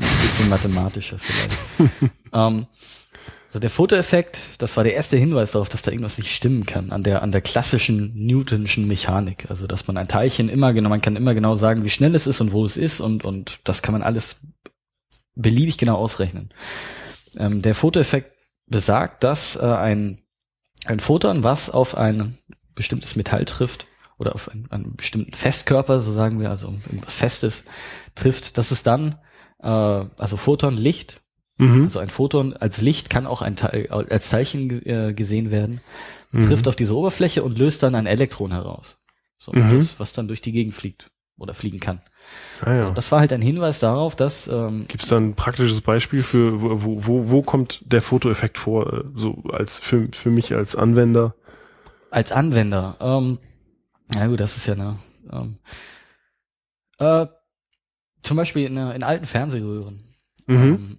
Ein bisschen mathematischer vielleicht. ähm, also der Fotoeffekt, das war der erste Hinweis darauf, dass da irgendwas nicht stimmen kann an der an der klassischen Newtonschen Mechanik. Also dass man ein Teilchen immer genau, man kann immer genau sagen, wie schnell es ist und wo es ist und und das kann man alles beliebig genau ausrechnen. Ähm, der Fotoeffekt besagt, dass äh, ein ein Photon, was auf ein bestimmtes Metall trifft oder auf einen, einen bestimmten Festkörper, so sagen wir, also irgendwas Festes trifft, dass es dann äh, also Photon Licht Mhm. Also ein Photon als Licht kann auch ein Teil, als Teilchen äh, gesehen werden, mhm. trifft auf diese Oberfläche und löst dann ein Elektron heraus. So, mhm. das, was dann durch die Gegend fliegt. oder fliegen kann. Ah, ja. Und das war halt ein Hinweis darauf, dass ähm, Gibt es da ein praktisches Beispiel für, wo, wo, wo, kommt der Fotoeffekt vor, äh, so als für, für mich als Anwender? als Anwender, ähm, na gut, das ist ja eine, ähm, äh, zum Beispiel in, in alten Fernsehröhren. Mhm. Ähm,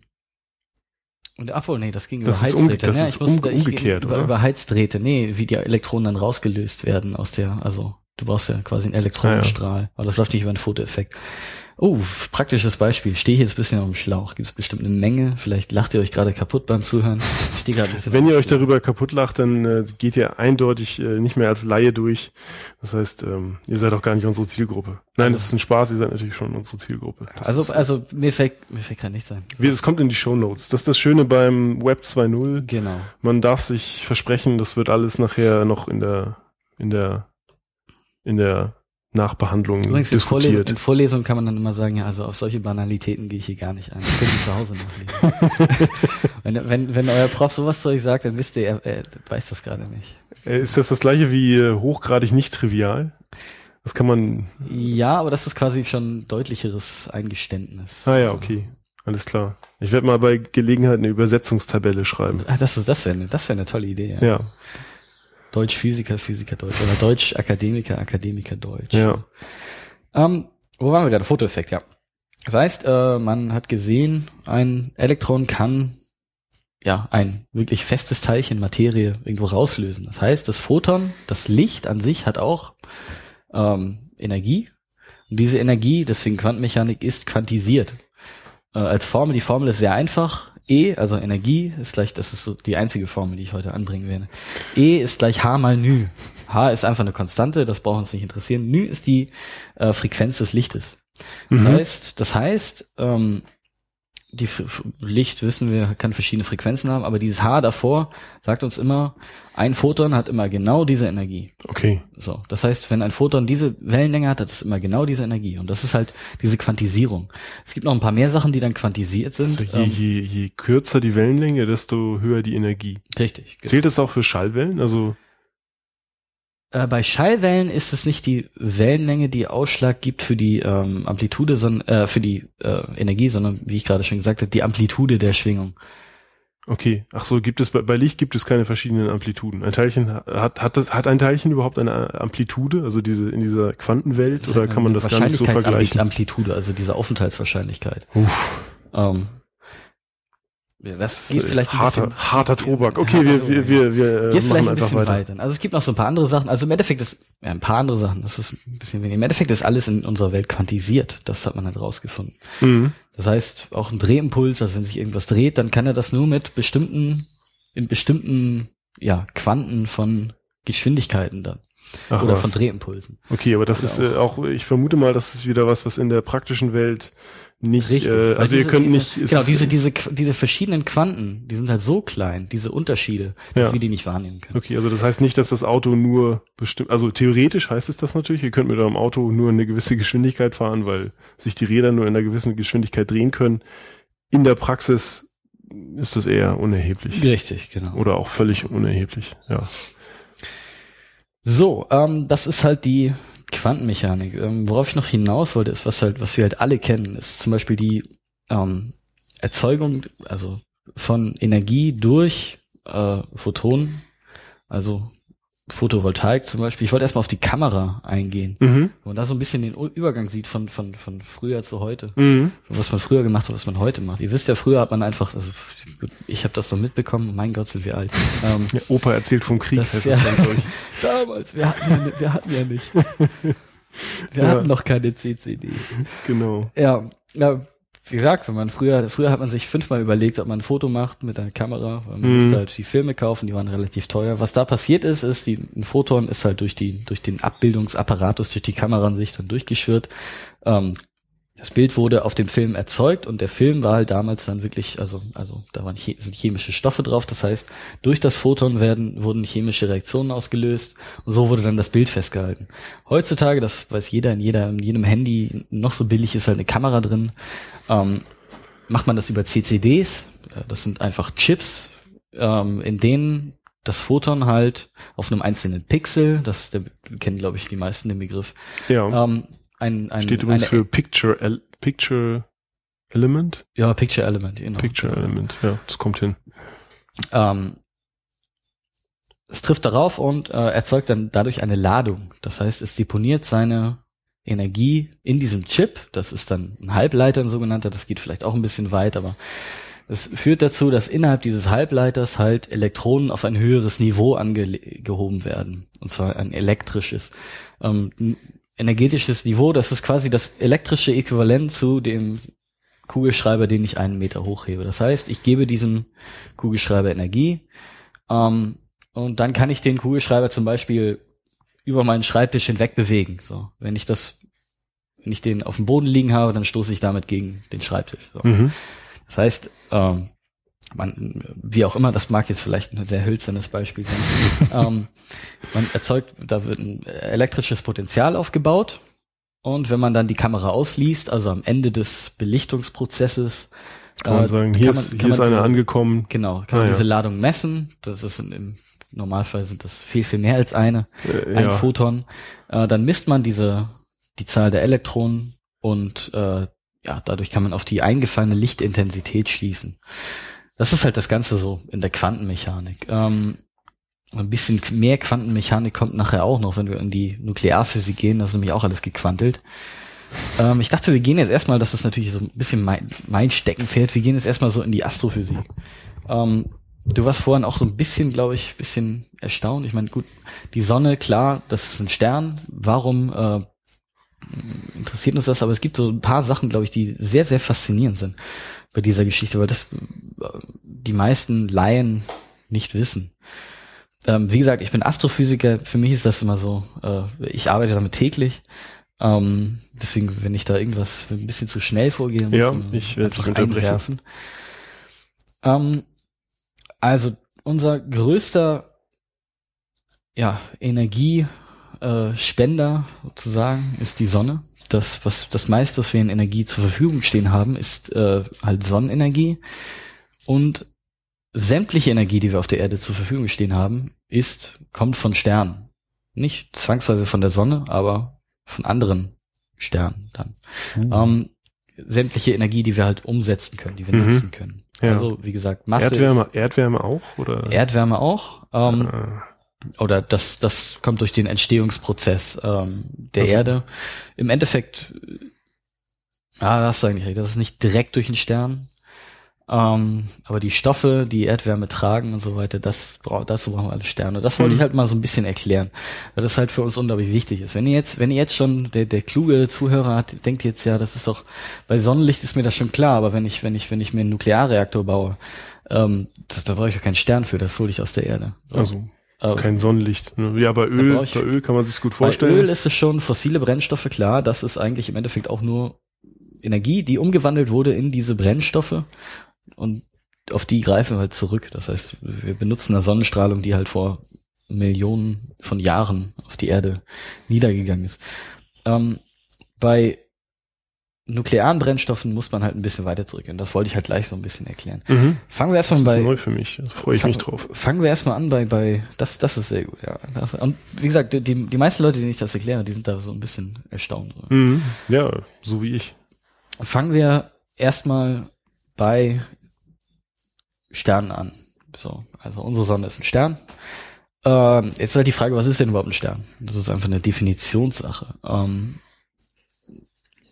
und ach wohl, nee, das ging Das über Heizdrähte. das ne? ist umge- ich, umgekehrt, über, oder? über Heizdrähte, nee, wie die Elektronen dann rausgelöst werden aus der, also du brauchst ja quasi einen Elektronenstrahl, aber das läuft nicht über einen Fotoeffekt. Oh, praktisches Beispiel. Stehe ich jetzt ein bisschen auf dem Schlauch. Gibt es bestimmt eine Menge. Vielleicht lacht ihr euch gerade kaputt beim Zuhören. Ich stehe gerade ein bisschen Wenn ihr euch darüber kaputt lacht, dann äh, geht ihr eindeutig äh, nicht mehr als Laie durch. Das heißt, ähm, ihr seid auch gar nicht unsere Zielgruppe. Nein, das ist ein Spaß, ihr seid natürlich schon unsere Zielgruppe. Das Also, ist, also mir fällt, mir fällt gerade nichts ein. wie, es kommt in die Show Notes. Das ist das Schöne beim Web 2.0. Genau. Man darf sich versprechen, das wird alles nachher noch in der, in der, in der Nachbehandlung Übrigens diskutiert. in Vorlesungen kann man dann immer sagen, ja, also auf solche Banalitäten gehe ich hier gar nicht ein. Das könnt ihr zu Hause nachlesen. wenn, wenn, wenn euer Prof sowas zu euch sagt, dann wisst ihr, er, er weiß das gerade nicht. Äh, Ist das das gleiche wie äh, hochgradig nicht trivial? Das kann man. Ja, aber das ist quasi schon deutlicheres Eingeständnis. Ah ja, okay. Alles klar. Ich werde mal bei Gelegenheit eine Übersetzungstabelle schreiben. Ah, Das ist, das wäre eine, das wäre eine tolle Idee. Ja. Ja. Deutsch Physiker, Physiker Deutsch oder Deutsch Akademiker, Akademiker Deutsch. Ja. Ähm, wo waren wir gerade? Fotoeffekt, ja. Das heißt, äh, man hat gesehen, ein Elektron kann ja ein wirklich festes Teilchen Materie irgendwo rauslösen. Das heißt, das Photon, das Licht an sich hat auch ähm, Energie. Und diese Energie, deswegen Quantenmechanik, ist quantisiert. Äh, als Formel, die Formel ist sehr einfach. E, also Energie, ist gleich, das ist so die einzige Formel, die ich heute anbringen werde. E ist gleich H mal Nü. H ist einfach eine Konstante, das braucht uns nicht interessieren. Nü ist die äh, Frequenz des Lichtes. Das Mhm. heißt, das heißt, ähm, die Licht wissen wir kann verschiedene Frequenzen haben, aber dieses H davor sagt uns immer, ein Photon hat immer genau diese Energie. Okay. So, das heißt, wenn ein Photon diese Wellenlänge hat, hat es immer genau diese Energie. Und das ist halt diese Quantisierung. Es gibt noch ein paar mehr Sachen, die dann quantisiert sind. Also je, je, je kürzer die Wellenlänge, desto höher die Energie. richtig. genau. Zählt das auch für Schallwellen? Also, Äh, bei Schallwellen ist es nicht die Wellenlänge, die Ausschlag gibt für die ähm, Amplitude, sondern äh, für die äh, Energie, sondern wie ich gerade schon gesagt habe, die Amplitude der Schwingung. okay. Ach so, gibt es bei, bei Licht gibt es keine verschiedenen Amplituden. Ein Teilchen hat hat das hat ein Teilchen überhaupt eine Amplitude, also diese in dieser Quantenwelt oder kann man das gar nicht so vergleichen? Amplitude, also diese Aufenthaltswahrscheinlichkeit. Uff, Ähm, ja, das geht ist vielleicht ein harter bisschen, harter Tobak. Okay, Harter wir Tobak. wir wir, wir äh, geht machen vielleicht ein einfach bisschen weiter. weiter. Also es gibt noch so ein paar andere Sachen. Also im Endeffekt ist, ja, ein paar andere Sachen, das ist ein bisschen weniger. Im Endeffekt ist alles in unserer Welt quantisiert. Das hat man halt rausgefunden. Mhm. Das heißt, auch ein Drehimpuls, also wenn sich irgendwas dreht, dann kann er das nur mit bestimmten, in bestimmten, ja, Quanten von Geschwindigkeiten dann. Ach, oder was. von Drehimpulsen. Okay, aber das Oder ist äh, auch, ich vermute mal, das ist wieder was, was in der praktischen Welt nicht, Richtig. äh, also ihr diese- könnt diese, nicht, Genau, diese, diese, Qu- diese verschiedenen Quanten, die sind halt so klein, diese Unterschiede, dass Ja. wir die nicht wahrnehmen können. Okay, also das heißt nicht, dass das Auto nur bestimmt, also theoretisch heißt es das natürlich, ihr könnt mit eurem Auto nur eine gewisse Geschwindigkeit fahren, weil sich die Räder nur in einer gewissen Geschwindigkeit drehen können. In der Praxis ist das eher unerheblich. Richtig, genau. Oder auch völlig unerheblich, ja. So, ähm, das ist halt die Quantenmechanik. Ähm, worauf ich noch hinaus wollte, ist, was halt, was wir halt alle kennen, ist zum Beispiel die ähm, Erzeugung, also von Energie durch äh, Photonen, also Photovoltaik zum Beispiel. Ich wollte erstmal auf die Kamera eingehen, Mhm. wo man da so ein bisschen den Übergang sieht von, von, von früher zu heute. Mhm. Was man früher gemacht hat, was man heute macht. Ihr wisst ja, früher hat man einfach, also ich habe das noch mitbekommen, mein Gott, sind wir alt. Ähm, Ja, Opa erzählt vom Krieg, Das ja-. Damals, wir hatten ja, ni- wir hatten ja nicht. Wir Ja. hatten noch keine CCD. Genau. Ja, ja, wie gesagt, wenn man früher, früher hat man sich fünfmal überlegt, ob man ein Foto macht mit einer Kamera, weil man Mhm. musste halt die Filme kaufen, die waren relativ teuer. Was da passiert ist, ist, die, ein Photon ist halt durch die, durch den Abbildungsapparatus, durch die Kameraansicht dann durchgeschwirrt. Ähm, das Bild wurde auf dem Film erzeugt und der Film war halt damals dann wirklich, also, also da waren sind chemische Stoffe drauf. Das heißt, durch das Photon werden, wurden chemische Reaktionen ausgelöst und so wurde dann das Bild festgehalten. Heutzutage, das weiß jeder, in jeder, in jedem Handy, noch so billig ist halt eine Kamera drin, ähm, macht man das über CCDs. Äh, Das sind einfach Chips, ähm, in denen das Photon halt auf einem einzelnen Pixel, das der, kennen glaube ich die meisten den Begriff, Ja. ähm, ein, ein Steht übrigens eine, für Picture, El Picture Element? ja Picture Element, genau. Picture Element, ja, das kommt hin. Ähm, es trifft darauf und äh, erzeugt dann dadurch eine Ladung. Das heißt, es deponiert seine Energie in diesem Chip. Das ist dann ein Halbleiter, ein sogenannter. Das geht vielleicht auch ein bisschen weit, aber es führt dazu, dass innerhalb dieses Halbleiters halt Elektronen auf ein höheres Niveau angehoben werden. Und zwar ein elektrisches. Ähm, ein energetisches Niveau, das ist quasi das elektrische Äquivalent zu dem Kugelschreiber, den ich einen Meter hochhebe. Das heißt, ich gebe diesem Kugelschreiber Energie ähm, und dann kann ich den Kugelschreiber zum Beispiel über meinen Schreibtisch hinweg bewegen. So, wenn ich das, wenn ich den auf dem Boden liegen habe, dann stoße ich damit gegen den Schreibtisch. So. Mhm. Das heißt, ähm, man, wie auch immer, das mag jetzt vielleicht ein sehr hölzernes Beispiel sein. ähm, man erzeugt, da wird ein elektrisches Potenzial aufgebaut und wenn man dann die Kamera ausliest, also am Ende des Belichtungsprozesses, Kann man äh, sagen, hier man- ist, hier ist diese- angekommen. Genau, kann Ah, man ja. diese Ladung messen. Das ist im Normalfall sind das viel, viel mehr als eine, Äh, ein ja. Photon. Äh, dann misst man diese, die Zahl der Elektronen und äh, ja, dadurch kann man auf die eingefallene Lichtintensität schließen. Das ist halt das Ganze so in der Quantenmechanik. Ähm, ein bisschen mehr Quantenmechanik kommt nachher auch noch, wenn wir in die Nuklearphysik gehen. Das ist nämlich auch alles gequantelt. Ähm, ich dachte, wir gehen jetzt erstmal, das ist natürlich so ein bisschen mein, mein Steckenpferd, wir gehen jetzt erstmal so in die Astrophysik. Ähm, du warst vorhin auch so ein bisschen, glaube ich, bisschen erstaunt. Ich meine, gut, die Sonne, klar, das ist ein Stern. Warum äh, interessiert uns das? Aber es gibt so ein paar Sachen, glaube ich, die sehr, sehr faszinierend sind bei dieser Geschichte, weil das äh, die meisten Laien nicht wissen. Ähm, wie gesagt, ich bin Astrophysiker. Für mich ist das immer so. Äh, ich arbeite damit täglich. Ähm, deswegen, wenn ich da irgendwas ein bisschen zu schnell vorgehe, muss Ja, ich werde einfach einwerfen. Ähm, also unser größter ja, Energiespender Spender sozusagen ist die Sonne. Das, was das meiste, was wir in Energie zur Verfügung stehen haben, ist äh, halt Sonnenenergie. Und sämtliche Energie, die wir auf der Erde zur Verfügung stehen haben, ist, kommt von Sternen. Nicht zwangsweise von der Sonne, aber von anderen Sternen dann. Ähm, sämtliche Energie, die wir halt umsetzen können, die wir Mhm. nutzen können. Ja. Also, wie gesagt, Masse Erdwärme, Erdwärme auch? Oder? ist Erdwärme auch. Ähm, Äh, oder das, das kommt durch den Entstehungsprozess ähm, der Also- Erde. Im Endeffekt, äh, ja, da hast du eigentlich recht, das ist nicht direkt durch den Stern. Ähm, aber die Stoffe, die Erdwärme tragen und so weiter, das bra dazu brauchen wir alle Sterne. Das wollte Mhm. ich halt mal so ein bisschen erklären, weil das halt für uns unglaublich wichtig ist. Wenn ihr jetzt, wenn ihr jetzt schon, der, der kluge Zuhörer hat, denkt jetzt ja, das ist doch, bei Sonnenlicht ist mir das schon klar, aber wenn ich, wenn ich, wenn ich mir einen Nuklearreaktor baue, ähm, da, da brauche ich ja keinen Stern für, das hole ich aus der Erde. So. also Äh, kein Sonnenlicht. ne? Ja, bei Öl, ich- bei Öl kann man sich gut bei vorstellen. Öl ist es schon fossile Brennstoffe, klar, das ist eigentlich im Endeffekt auch nur Energie, die umgewandelt wurde in diese Brennstoffe und auf die greifen wir halt zurück. Das heißt, wir benutzen eine Sonnenstrahlung, die halt vor Millionen von Jahren auf die Erde niedergegangen ist. Ähm, bei nuklearen Brennstoffen muss man halt ein bisschen weiter zurückgehen. Das wollte ich halt gleich so ein bisschen erklären. mhm. Fangen wir Das erstmal ist bei neu für mich. Da freue ich Fang- mich drauf. Fangen wir erstmal an bei, bei, das, das ist sehr gut, ja. Das, und wie gesagt, die, die meisten Leute, denen ich das erkläre, die sind da so ein bisschen erstaunt. Mhm. Ja, so wie ich. Fangen wir erstmal bei Sternen an. So, also unsere Sonne ist ein Stern. Ähm, jetzt ist halt die Frage, was ist denn überhaupt ein Stern? Das ist einfach eine Definitionssache. Ähm,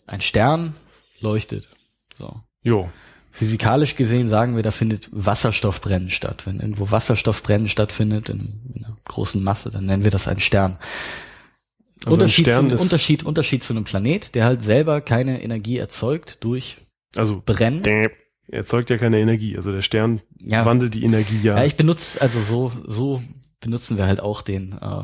ein Stern leuchtet. So. Jo. Physikalisch gesehen sagen wir, da findet Wasserstoffbrennen statt. Wenn irgendwo Wasserstoffbrennen stattfindet in, in einer großen Masse, dann nennen wir das einen Stern. Also ein Unterschied, Stern zu, Unterschied, Unterschied zu einem Planet, der halt selber keine Energie erzeugt durch Also Brennen. däh, erzeugt ja keine Energie. Also der Stern Ja, wandelt die Energie ja. ja, ich benutze, also so, so benutzen wir halt auch den, äh,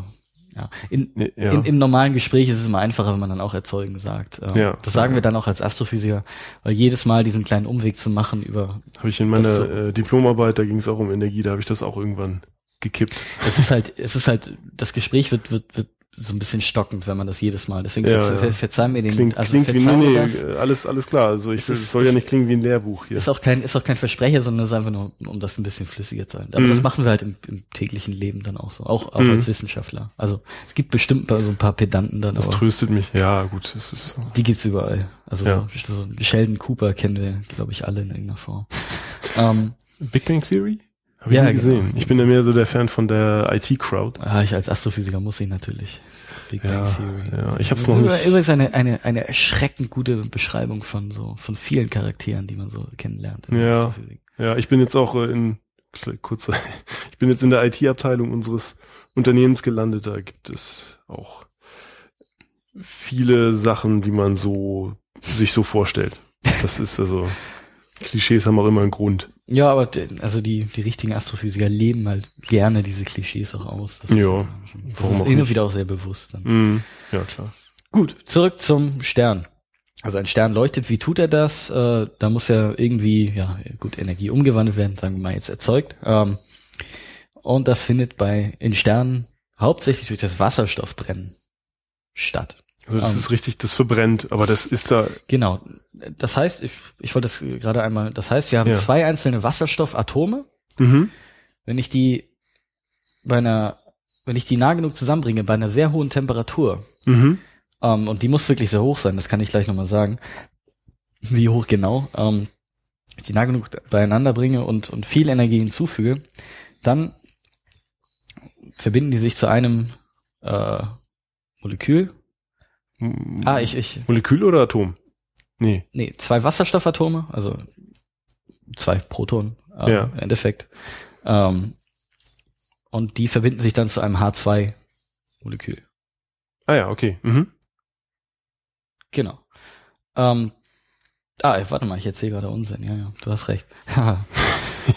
ja. In, ja. in, Im normalen Gespräch ist es immer einfacher, wenn man dann auch erzeugen sagt. Äh, Ja. das sagen wir dann auch als Astrophysiker, weil jedes Mal diesen kleinen Umweg zu machen über habe ich in meiner so- äh, Diplomarbeit, da ging es auch um Energie, da habe ich das auch irgendwann gekippt. es ist halt, es ist halt, das Gespräch wird, wird, wird so ein bisschen stockend, wenn man das jedes Mal. Deswegen Ja, verze ja. verzeih mir den. Klingt, also klingt wie, nee, nee, das. alles, alles klar. Also ich Es will, ist- es soll ja es- nicht klingen wie ein Lehrbuch hier. Ist auch kein, ist auch kein Versprecher, sondern ist einfach nur, um das ein bisschen flüssiger zu sein. Aber Mhm. das machen wir halt im, im täglichen Leben dann auch so. Auch, auch Mhm. als Wissenschaftler. Also, es gibt bestimmt so ein paar Pedanten dann, Das tröstet mich. Ja, gut, es ist. die gibt's überall. Also, Ja. so, so Sheldon Cooper kennen wir, glaube ich, alle in irgendeiner Form. ähm, Big Bang Theory? Hab ich Ja, nie gesehen. genau. Ich bin ja mehr so der Fan von der IT-Crowd. ah, ich als Astrophysiker muss ich natürlich. Big Ja, Bang Theory. ja, ich hab's Das noch ist nicht- Übrigens eine, eine, eine erschreckend gute Beschreibung von so, von vielen Charakteren, die man so kennenlernt. Ja. Ja, ich bin jetzt auch äh, in kurz, ich bin jetzt in der IT-Abteilung unseres Unternehmens gelandet. Da gibt es auch viele Sachen, die man so sich so vorstellt. Das ist also Klischees haben auch immer einen Grund. Ja, aber also die, die richtigen Astrophysiker leben halt gerne diese Klischees auch aus. Das Ja, ist, das warum ist nicht? wieder auch sehr bewusst. Dann. Mhm. Ja, klar. Gut, zurück zum Stern. Also ein Stern leuchtet, wie tut er das? Äh, da muss ja irgendwie, ja, gut, Energie umgewandelt werden, sagen wir mal jetzt erzeugt. Ähm, und das findet bei in Sternen hauptsächlich durch das Wasserstoffbrennen statt. Also das Ähm. ist richtig, das verbrennt, aber das ist da, Genau. Das heißt, ich, ich wollte das gerade einmal, das heißt, wir haben Ja. zwei einzelne Wasserstoffatome. mhm. Wenn ich die bei einer, wenn ich die nah genug zusammenbringe, bei einer sehr hohen Temperatur, Mhm. ähm, und die muss wirklich sehr hoch sein, das kann ich gleich nochmal sagen, wie hoch genau, ähm, ich die nah genug beieinander bringe und, und viel Energie hinzufüge, dann verbinden die sich zu einem äh, Molekül. Ah, ich, ich, Molekül oder Atom? Nee. nee, zwei Wasserstoffatome, also zwei Protonen äh, Ja. im Endeffekt. Ähm, und die verbinden sich dann zu einem H2-Molekül. Ah ja, okay. Mhm. Genau. Ähm, ah, warte mal, ich erzähle gerade Unsinn. Ja, ja, du hast recht.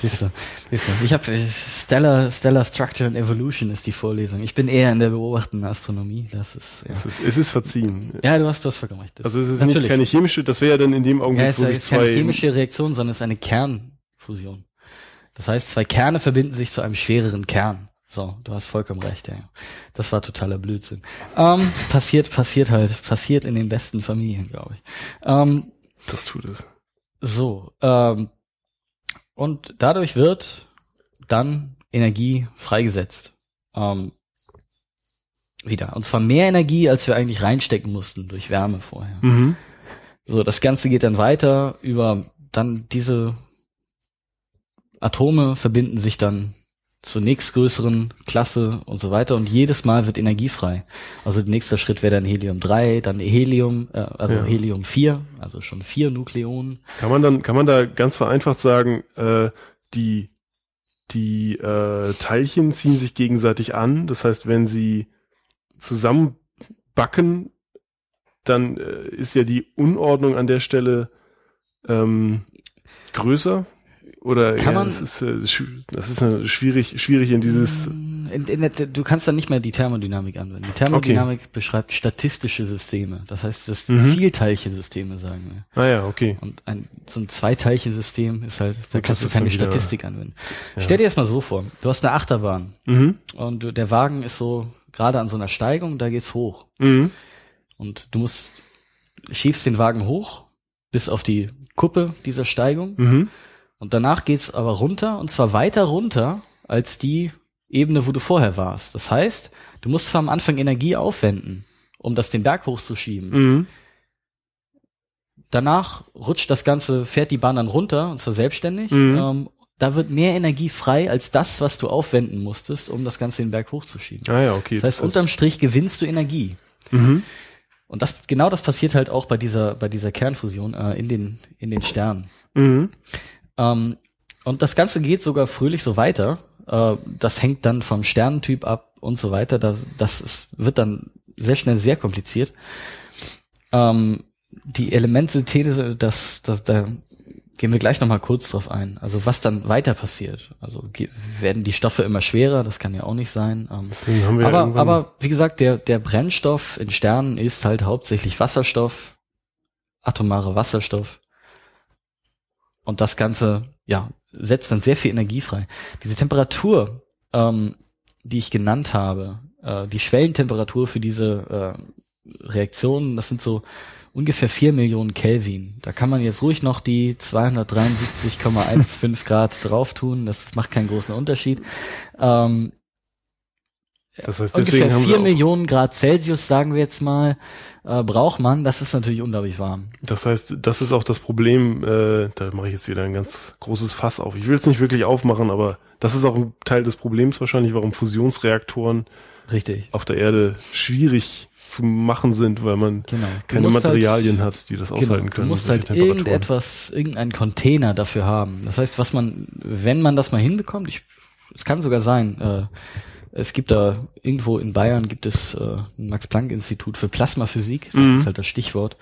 Siehst du, siehst du. Ich habe Stellar, Stellar Structure and Evolution ist die Vorlesung. Ich bin eher in der beobachtenden Astronomie. Das ist ja. Es ist, es ist verziehen. Ja, du hast, du hast vollkommen recht. Das- Also es ist natürlich. nicht keine chemische, das wäre ja dann in dem Ja, Augenblick, es wo sich es ist keine zwei chemische Reaktion, sondern es ist eine Kernfusion. Das heißt, zwei Kerne verbinden sich zu einem schwereren Kern. So, du hast vollkommen recht, ja. Das war totaler Blödsinn. Ähm, passiert, passiert halt, passiert in den besten Familien, glaube ich. Ähm, Das tut es. so, ähm, und dadurch wird dann Energie freigesetzt. Ähm, wieder. Und zwar mehr Energie, als wir eigentlich reinstecken mussten durch Wärme vorher. Mhm. So, das Ganze geht dann weiter über dann diese Atome verbinden sich dann zur nächstgrößeren Klasse und so weiter und jedes Mal wird Energie frei. Also nächster Schritt wäre dann Helium 3, dann Helium, äh, also Ja. Helium 4, also schon vier Nukleonen. Kann man dann, kann man da ganz vereinfacht sagen, äh, die, die äh, Teilchen ziehen sich gegenseitig an. Das heißt, wenn sie zusammenbacken, dann äh, ist ja die Unordnung an der Stelle ähm, größer. Oder Kann ja, man- das ist, äh, das ist äh, schwierig, schwierig in dieses. In, in der, du kannst dann nicht mehr die Thermodynamik anwenden. Die Thermodynamik beschreibt statistische Systeme. Das heißt, das Mhm. Vielteilchensysteme sagen wir. Ah ja, okay. Und ein, so ein Zweiteilchensystem ist halt, da kannst du keine Statistik anwenden. Ja. Stell dir jetzt mal so vor, du hast eine Achterbahn Mhm. und der Wagen ist so gerade an so einer Steigung, da geht's hoch. Mhm. Und du musst, schiebst den Wagen hoch bis auf die Kuppe dieser Steigung Mhm. Und danach geht's aber runter und zwar weiter runter als die Ebene, wo du vorher warst. Das heißt, du musst zwar am Anfang Energie aufwenden, um das den Berg hochzuschieben. Mhm. Danach rutscht das Ganze, fährt die Bahn dann runter und zwar selbstständig. Mhm. Ähm, da wird mehr Energie frei als das, was du aufwenden musstest, um das Ganze den Berg hochzuschieben. Ah ja, okay. Das heißt, unterm Strich gewinnst du Energie. Mhm. Und das, genau das passiert halt auch bei dieser, bei dieser Kernfusion äh, in den, in den Sternen. Mhm. Ähm, und das Ganze geht sogar fröhlich so weiter. Äh, das hängt dann vom Sternentyp ab und so weiter. Das, das ist, wird dann sehr schnell sehr kompliziert. Ähm, die Elementsynthese, das, das, da gehen wir gleich nochmal kurz drauf ein. Also was dann weiter passiert. Also werden die Stoffe immer schwerer, das kann ja auch nicht sein. Ähm, aber, aber wie gesagt, der, der Brennstoff in Sternen ist halt hauptsächlich Wasserstoff, atomarer Wasserstoff. Und das Ganze, ja, setzt dann sehr viel Energie frei. Diese Temperatur, ähm, die ich genannt habe, Äh, die Schwellentemperatur für diese äh, Reaktionen, das sind so ungefähr vier Millionen Kelvin. Da kann man jetzt ruhig noch die 273,15 Grad drauf tun. Das macht keinen großen Unterschied. Ähm, das heißt, ungefähr vier Millionen Grad Celsius, sagen wir jetzt mal, äh, braucht man. Das ist natürlich unglaublich warm. das heißt, das ist auch das Problem, äh, da mache ich jetzt wieder ein ganz großes Fass auf. Ich will es nicht wirklich aufmachen, aber das ist auch ein Teil des Problems wahrscheinlich, warum Fusionsreaktoren Richtig. auf der Erde schwierig zu machen sind, weil man Genau. Keine halt- Materialien hat, die das Genau, aushalten können. du musst halt irgendetwas, irgendeinen Container dafür haben. Das heißt, was man, wenn man das mal hinbekommt, ich, es kann sogar sein, äh, es gibt da irgendwo in Bayern gibt es äh, ein Max-Planck-Institut für Plasmaphysik, das Mhm. ist halt das Stichwort.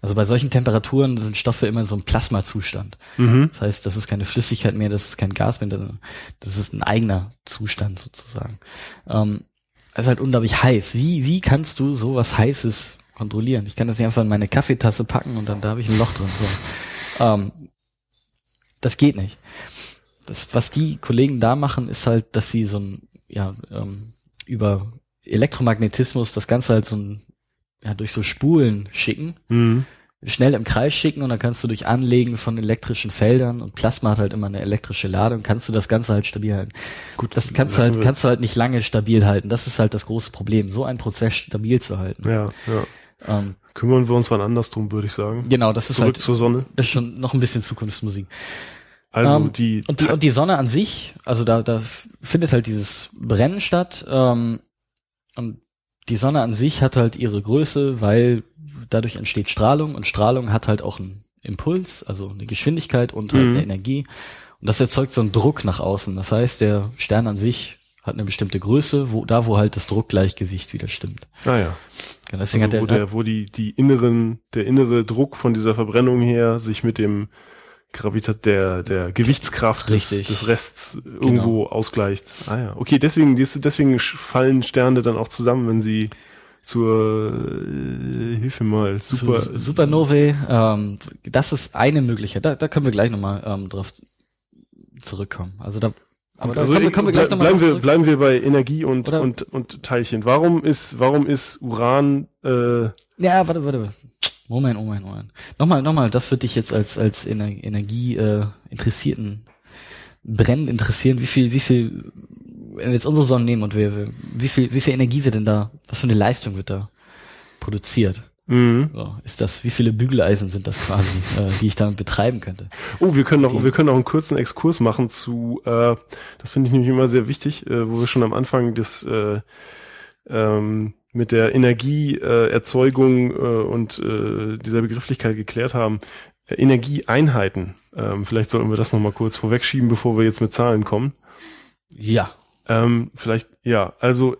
Also bei solchen Temperaturen sind Stoffe immer in so einem Plasmazustand. Mhm. Das heißt, das ist keine Flüssigkeit mehr, das ist kein Gas mehr, das- ist ein eigener Zustand sozusagen. Ähm, es ist halt unglaublich heiß. Wie, wie kannst du sowas Heißes kontrollieren? Ich kann das nicht einfach in meine Kaffeetasse packen und dann da habe ich ein Loch drin. So. Ähm, das geht nicht. Das, was die Kollegen da machen, ist halt, dass sie so ein, ja, ähm, über Elektromagnetismus das Ganze halt so ein, ja, durch so Spulen schicken Mhm. schnell im Kreis schicken und dann kannst du durch Anlegen von elektrischen Feldern und Plasma hat halt immer eine elektrische Ladung, kannst du das Ganze halt stabil halten. Gut, Das kannst du halt, wir- kannst du halt nicht lange stabil halten. Das ist halt das große Problem, so einen Prozess stabil zu halten. Ja, ja. Ähm, Kümmern wir uns wann anders drum, würde ich sagen. genau, das ist Zurück halt, zur Sonne. das ist schon noch ein bisschen Zukunftsmusik. Also Ähm, die, Und die, und die Sonne an sich, also da, da findet halt dieses Brennen statt, ähm, und die Sonne an sich hat halt ihre Größe, weil dadurch entsteht Strahlung und Strahlung hat halt auch einen Impuls, also eine Geschwindigkeit und halt Mhm. eine Energie. Und das erzeugt so einen Druck nach außen. Das heißt, der Stern an sich hat eine bestimmte Größe, wo, da wo halt das Druckgleichgewicht wieder stimmt. ah ja. Genau, deswegen Also, wo hat der, der, wo die, die inneren, der innere Druck von dieser Verbrennung her sich mit dem Gravitat, der, der Gewichtskraft des, des Rests irgendwo ausgleicht. Ah ja. Okay, deswegen, deswegen fallen Sterne dann auch zusammen, wenn sie zur, äh, hilf mir mal, super, Su- Supernovae, ähm, das ist eine Möglichkeit. Da, da können wir gleich nochmal ähm, drauf zurückkommen. Also da, aber da also kommen, kommen wir gleich nochmal bleiben wir, zurück. bleiben wir bei Energie und, Oder- und, und Teilchen. Warum ist, warum ist Uran, äh, Ja, warte, warte, warte. Moment, Moment, Moment. Nochmal, nochmal, das wird dich jetzt als, als Ener Energie äh, Interessierten brennend interessieren, wie viel, wie viel, wenn wir jetzt unsere Sonne nehmen und wir, wie viel, wie viel Energie wird denn da, was für eine Leistung wird da produziert? mh. So, ist das, wie viele Bügeleisen sind das quasi, äh, die ich damit betreiben könnte? Oh, wir können noch, Die- wir können auch einen kurzen Exkurs machen zu, äh, das finde ich nämlich immer sehr wichtig, äh, wo wir schon am Anfang des, äh, ähm, mit der Energieerzeugung äh, äh, und äh, dieser Begrifflichkeit geklärt haben. Äh, Energieeinheiten. Ähm, vielleicht sollten wir das nochmal kurz vorwegschieben, bevor wir jetzt mit Zahlen kommen. Ja. Ähm, vielleicht, ja, also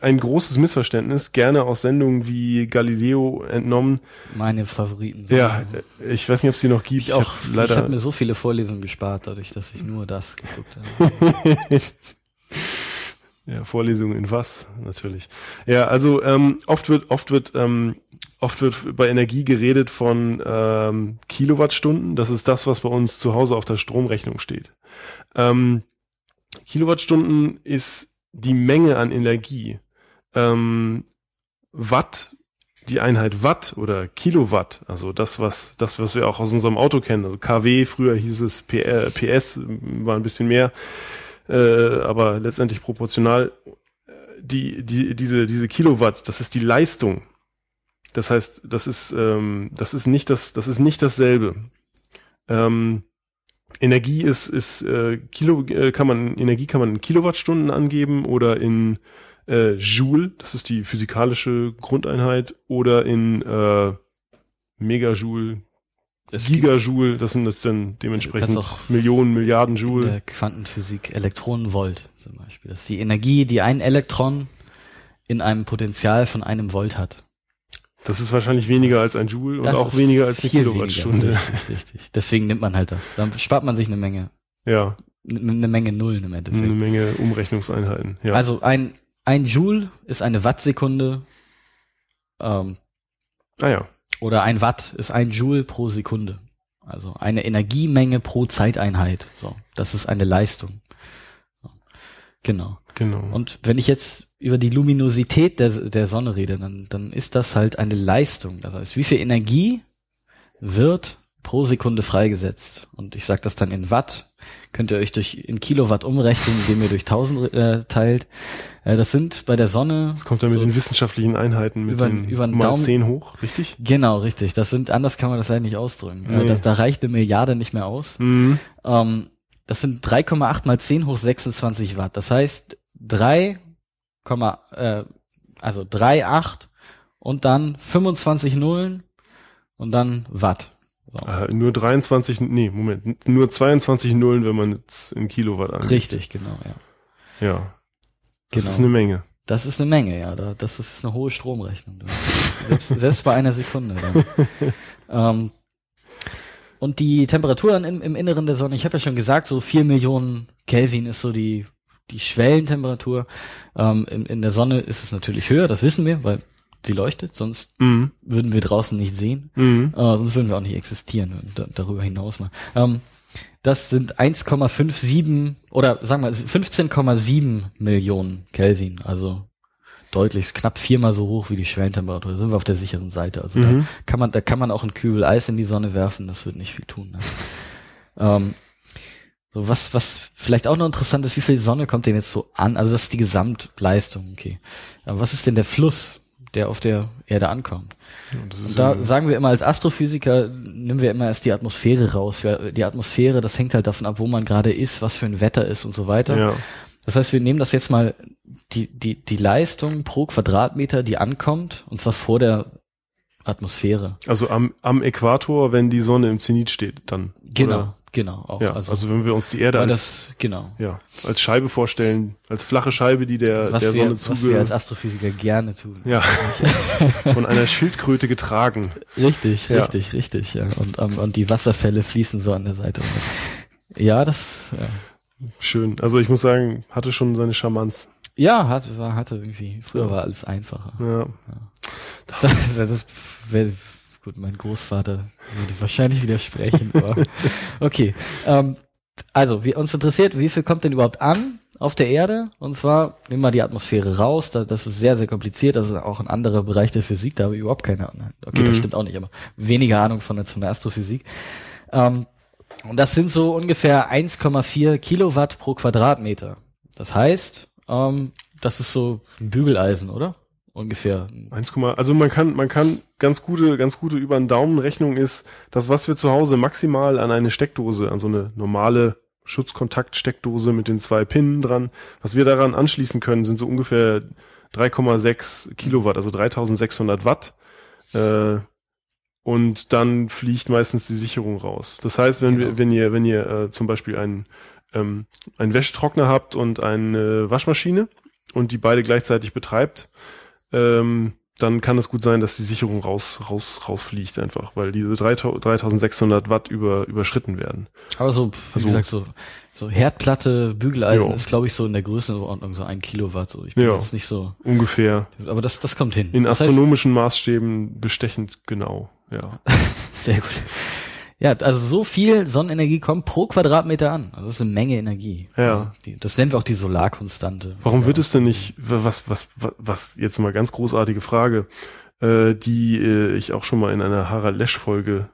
ein großes Missverständnis, gerne aus Sendungen wie Galileo entnommen. Meine Favoriten. Ja, ich weiß nicht, ob es die noch gibt. ich auch. ich leider habe mir so viele Vorlesungen gespart, dadurch, dass ich nur das geguckt habe. Ja, Vorlesungen in was, natürlich. Ja, also ähm, oft wird, oft wird, ähm, oft wird bei Energie geredet von ähm, Kilowattstunden. Das ist das, was bei uns zu Hause auf der Stromrechnung steht. Ähm, Kilowattstunden ist die Menge an Energie. Ähm, Watt, die Einheit Watt oder Kilowatt, also das, was, das, was wir auch aus unserem Auto kennen. Also KW, früher hieß es PS, war ein bisschen mehr äh, aber letztendlich proportional die, die, diese, diese Kilowatt, das ist die Leistung. Das heißt, das ist, ähm, das ist nicht das, das ist nicht dasselbe. Ähm, Energie ist, ist äh, Kilo, äh, kann man, Energie kann man in Kilowattstunden angeben oder in äh, Joule, das ist die physikalische Grundeinheit, oder in äh, Megajoule, Es Gigajoule, das sind dann dementsprechend auch Millionen, Milliarden in Joule. der Quantenphysik Elektronenvolt zum Beispiel. Das ist die Energie, die ein Elektron in einem Potential von einem Volt hat. Das ist wahrscheinlich weniger als ein Joule und Das auch ist weniger als eine Kilowattstunde. Richtig, richtig. Deswegen nimmt man halt das. Dann spart man sich eine Menge, Ja, eine Menge Nullen im eine Endeffekt. Menge Umrechnungseinheiten. Ja. Also ein, ein Joule ist eine Wattsekunde, ähm, ah ja, oder ein Watt ist ein Joule pro Sekunde. Also eine Energiemenge pro Zeiteinheit. So, das ist eine Leistung. Genau. genau. Und wenn ich jetzt über die Luminosität der, der Sonne rede, dann, dann ist das halt eine Leistung. Das heißt, wie viel Energie wird pro Sekunde freigesetzt? Und ich sage das dann in Watt. Könnt ihr euch durch in Kilowatt umrechnen, indem ihr durch 1000 äh, teilt. Äh, das sind bei der Sonne. Das kommt dann mit so den wissenschaftlichen Einheiten mit über- den über den mal Daumen- 10 hoch, richtig? Genau, richtig. Das sind anders kann man das leider nicht ausdrücken. Äh, Nee. da, da reicht eine Milliarde nicht mehr aus. Mhm. Ähm, das sind 3,8 mal 10 hoch 26 Watt. Das heißt 3, äh, also 3,8 und dann 25 Nullen und dann Watt. So. Äh, nur 23, nee, Moment, nur 22 Nullen, wenn man jetzt in Kilowatt angeht. Richtig, genau, ja. Ja. Das Genau. ist eine Menge. Das ist eine Menge, ja. Da, das ist eine hohe Stromrechnung. Selbst, selbst bei einer Sekunde. Dann. ähm, und die Temperaturen im, im Inneren der Sonne, ich habe ja schon gesagt, so vier Millionen Kelvin ist so die, die Schwellentemperatur. Ähm, in, in der Sonne ist es natürlich höher, das wissen wir, weil sie leuchtet, sonst Mhm. würden wir draußen nicht sehen. Mhm. Äh, sonst würden wir auch nicht existieren, da, darüber hinaus mal. Ähm, das sind 1,57 oder sagen wir 15,7 Millionen Kelvin, also deutlich knapp viermal so hoch wie die Schwellentemperatur. Da sind wir auf der sicheren Seite. Also Mhm. da kann man, da kann man auch einen Kübel Eis in die Sonne werfen, das wird nicht viel tun. Ne? ähm, so was, was vielleicht auch noch interessant ist, wie viel Sonne kommt denn jetzt so an? Also das ist die Gesamtleistung, okay. Aber was ist denn der Fluss, der auf der Erde ankommt? Ist Und da sagen wir immer als Astrophysiker, nehmen wir immer erst die Atmosphäre raus. Die Atmosphäre, das hängt halt davon ab, wo man gerade ist, was für ein Wetter ist und so weiter. ja. Das heißt, wir nehmen das jetzt mal, die, die, die Leistung pro Quadratmeter, die ankommt, und zwar vor der Atmosphäre. Also am, am Äquator, wenn die Sonne im Zenit steht, dann. Genau, Oder? Genau. Auch. Ja, also, wenn wir uns die Erde als, das, genau. ja, als Scheibe vorstellen, als flache Scheibe, die der, Was der Sonne was wir als Astrophysiker gerne tun. ja, von einer Schildkröte getragen. Richtig, Ja. richtig, richtig, ja. Und, ähm, und die Wasserfälle fließen so an der Seite. Ja, das, ja. Schön. Also ich muss sagen, hatte schon seine Charmanz. Ja, hat, war, hatte irgendwie, früher war alles einfacher. Ja. Das, das wär, gut, mein Großvater würde wahrscheinlich widersprechen, aber okay. Ähm, also, wir, uns interessiert, wie viel kommt denn überhaupt an auf der Erde? Und zwar, nehmen wir die Atmosphäre raus, da, das ist sehr, sehr kompliziert, das ist auch ein anderer Bereich der Physik, da habe ich überhaupt keine Ahnung. Okay, das Mhm. stimmt auch nicht, aber weniger Ahnung von der, von der Astrophysik. Ähm, und das sind so ungefähr 1,4 Kilowatt pro Quadratmeter. Das heißt, ähm, das ist so ein Bügeleisen, oder? Ungefähr. 1, also man kann, man kann ganz gute, ganz gute über den Daumen Rechnung ist, das was wir zu Hause maximal an eine Steckdose, an so eine normale Schutzkontakt-Steckdose mit den zwei Pinnen dran, was wir daran anschließen können, sind so ungefähr 3,6 Kilowatt, also 3600 Watt. Äh, und dann fliegt meistens die Sicherung raus. Das heißt, wenn Genau. wir, wenn ihr, wenn ihr äh, zum Beispiel einen, ähm, einen Wäschetrockner habt und eine Waschmaschine und die beide gleichzeitig betreibt, ähm, dann kann es gut sein, dass die Sicherung raus, raus, rausfliegt einfach, weil diese 3000 3600 Watt über, überschritten werden. Aber so, wie Also- gesagt, so, so Herdplatte, Bügeleisen Jo. ist, glaube ich, so in der Größenordnung so ein Kilowatt. So. Ich bin Ja. jetzt nicht so, Ungefähr. aber das, das kommt hin. In das heißt- astronomischen Maßstäben bestechend genau. Ja. Sehr gut. Ja, also so viel Sonnenenergie kommt pro Quadratmeter an. Also das ist eine Menge Energie. Ja. Die, das nennen wir auch die Solarkonstante. Warum wird es denn nicht, was, was, was, was jetzt mal ganz großartige Frage, äh, die äh, ich auch schon mal in einer Harald Lesch-Folge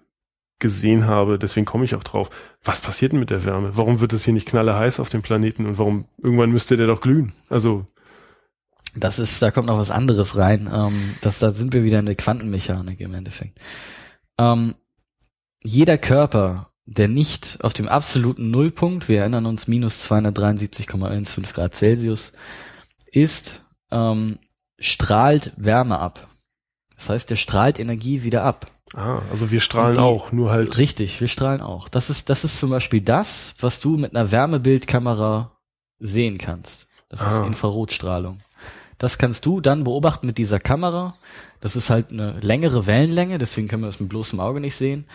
gesehen habe, deswegen komme ich auch drauf. Was passiert denn mit der Wärme? Warum wird es hier nicht knalle heiß auf dem Planeten und warum irgendwann müsste der doch glühen? Also, Das ist, da kommt noch was anderes rein. Ähm, das, da sind wir wieder in der Quantenmechanik im Endeffekt. Ähm, jeder Körper, der nicht auf dem absoluten Nullpunkt, wir erinnern uns, minus 273,15 Grad Celsius, ist, ähm, strahlt Wärme ab. Das heißt, der strahlt Energie wieder ab. ah, also wir strahlen die- auch, nur halt. Richtig, wir strahlen auch. Das ist, das ist zum Beispiel das, was du mit einer Wärmebildkamera sehen kannst. Das Ah. ist Infrarotstrahlung. Das kannst du dann beobachten mit dieser Kamera. Das ist halt eine längere Wellenlänge, deswegen können wir das mit bloßem Auge nicht sehen.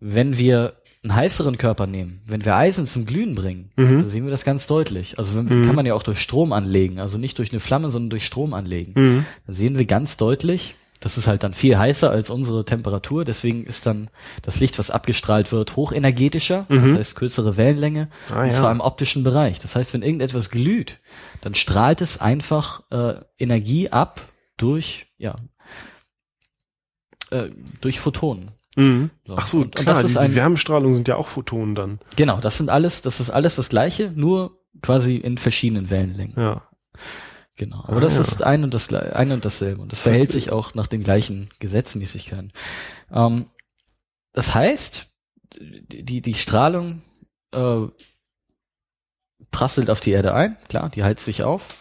Wenn wir einen heißeren Körper nehmen, wenn wir Eisen zum Glühen bringen, Mhm. dann sehen wir das ganz deutlich. Also wenn, Mhm. kann man ja auch durch Strom anlegen, also nicht durch eine Flamme, sondern durch Strom anlegen. Mhm. Dann sehen wir ganz deutlich, Das ist halt dann viel heißer als unsere Temperatur, deswegen ist dann das Licht, was abgestrahlt wird, hochenergetischer, Mhm. das heißt kürzere Wellenlänge, Ah, und ja. zwar im optischen Bereich. Das heißt, wenn irgendetwas glüht, dann strahlt es einfach äh, Energie ab durch, ja, äh, durch Photonen. Mhm. So. Ach so, Und- und klar, das die, ist die ein- Wärmestrahlung sind ja auch Photonen dann. Genau, das sind alles, das ist alles das Gleiche, nur quasi in verschiedenen Wellenlängen. Ja. Genau. Aber Ah, das ja. ist ein und das ein und dasselbe. Und das Das verhält sich auch nach den gleichen Gesetzmäßigkeiten. Ähm, das heißt, die, die Strahlung äh, prasselt auf die Erde ein, klar, die heizt sich auf.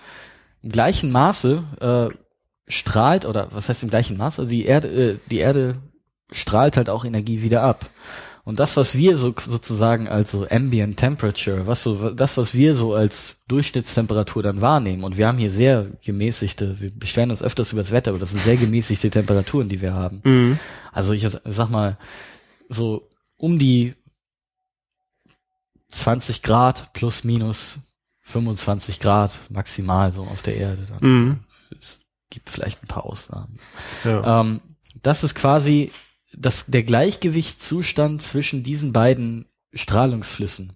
Im gleichen Maße äh, strahlt, oder was heißt im gleichen Maße? Also die Erde, äh, die Erde strahlt halt auch Energie wieder ab. Und das, was wir so sozusagen als so Ambient Temperature, was so das, was wir so als Durchschnittstemperatur dann wahrnehmen, und wir haben hier sehr gemäßigte, wir beschweren uns öfters über das Wetter, aber das sind sehr gemäßigte Temperaturen, die wir haben. Mhm. Also ich sag mal, so um die 20 Grad plus minus 25 Grad maximal so auf der Erde. Dann. Mhm. Es gibt vielleicht ein paar Ausnahmen. Ja. Ähm, das ist quasi das, der Gleichgewichtszustand zwischen diesen beiden Strahlungsflüssen.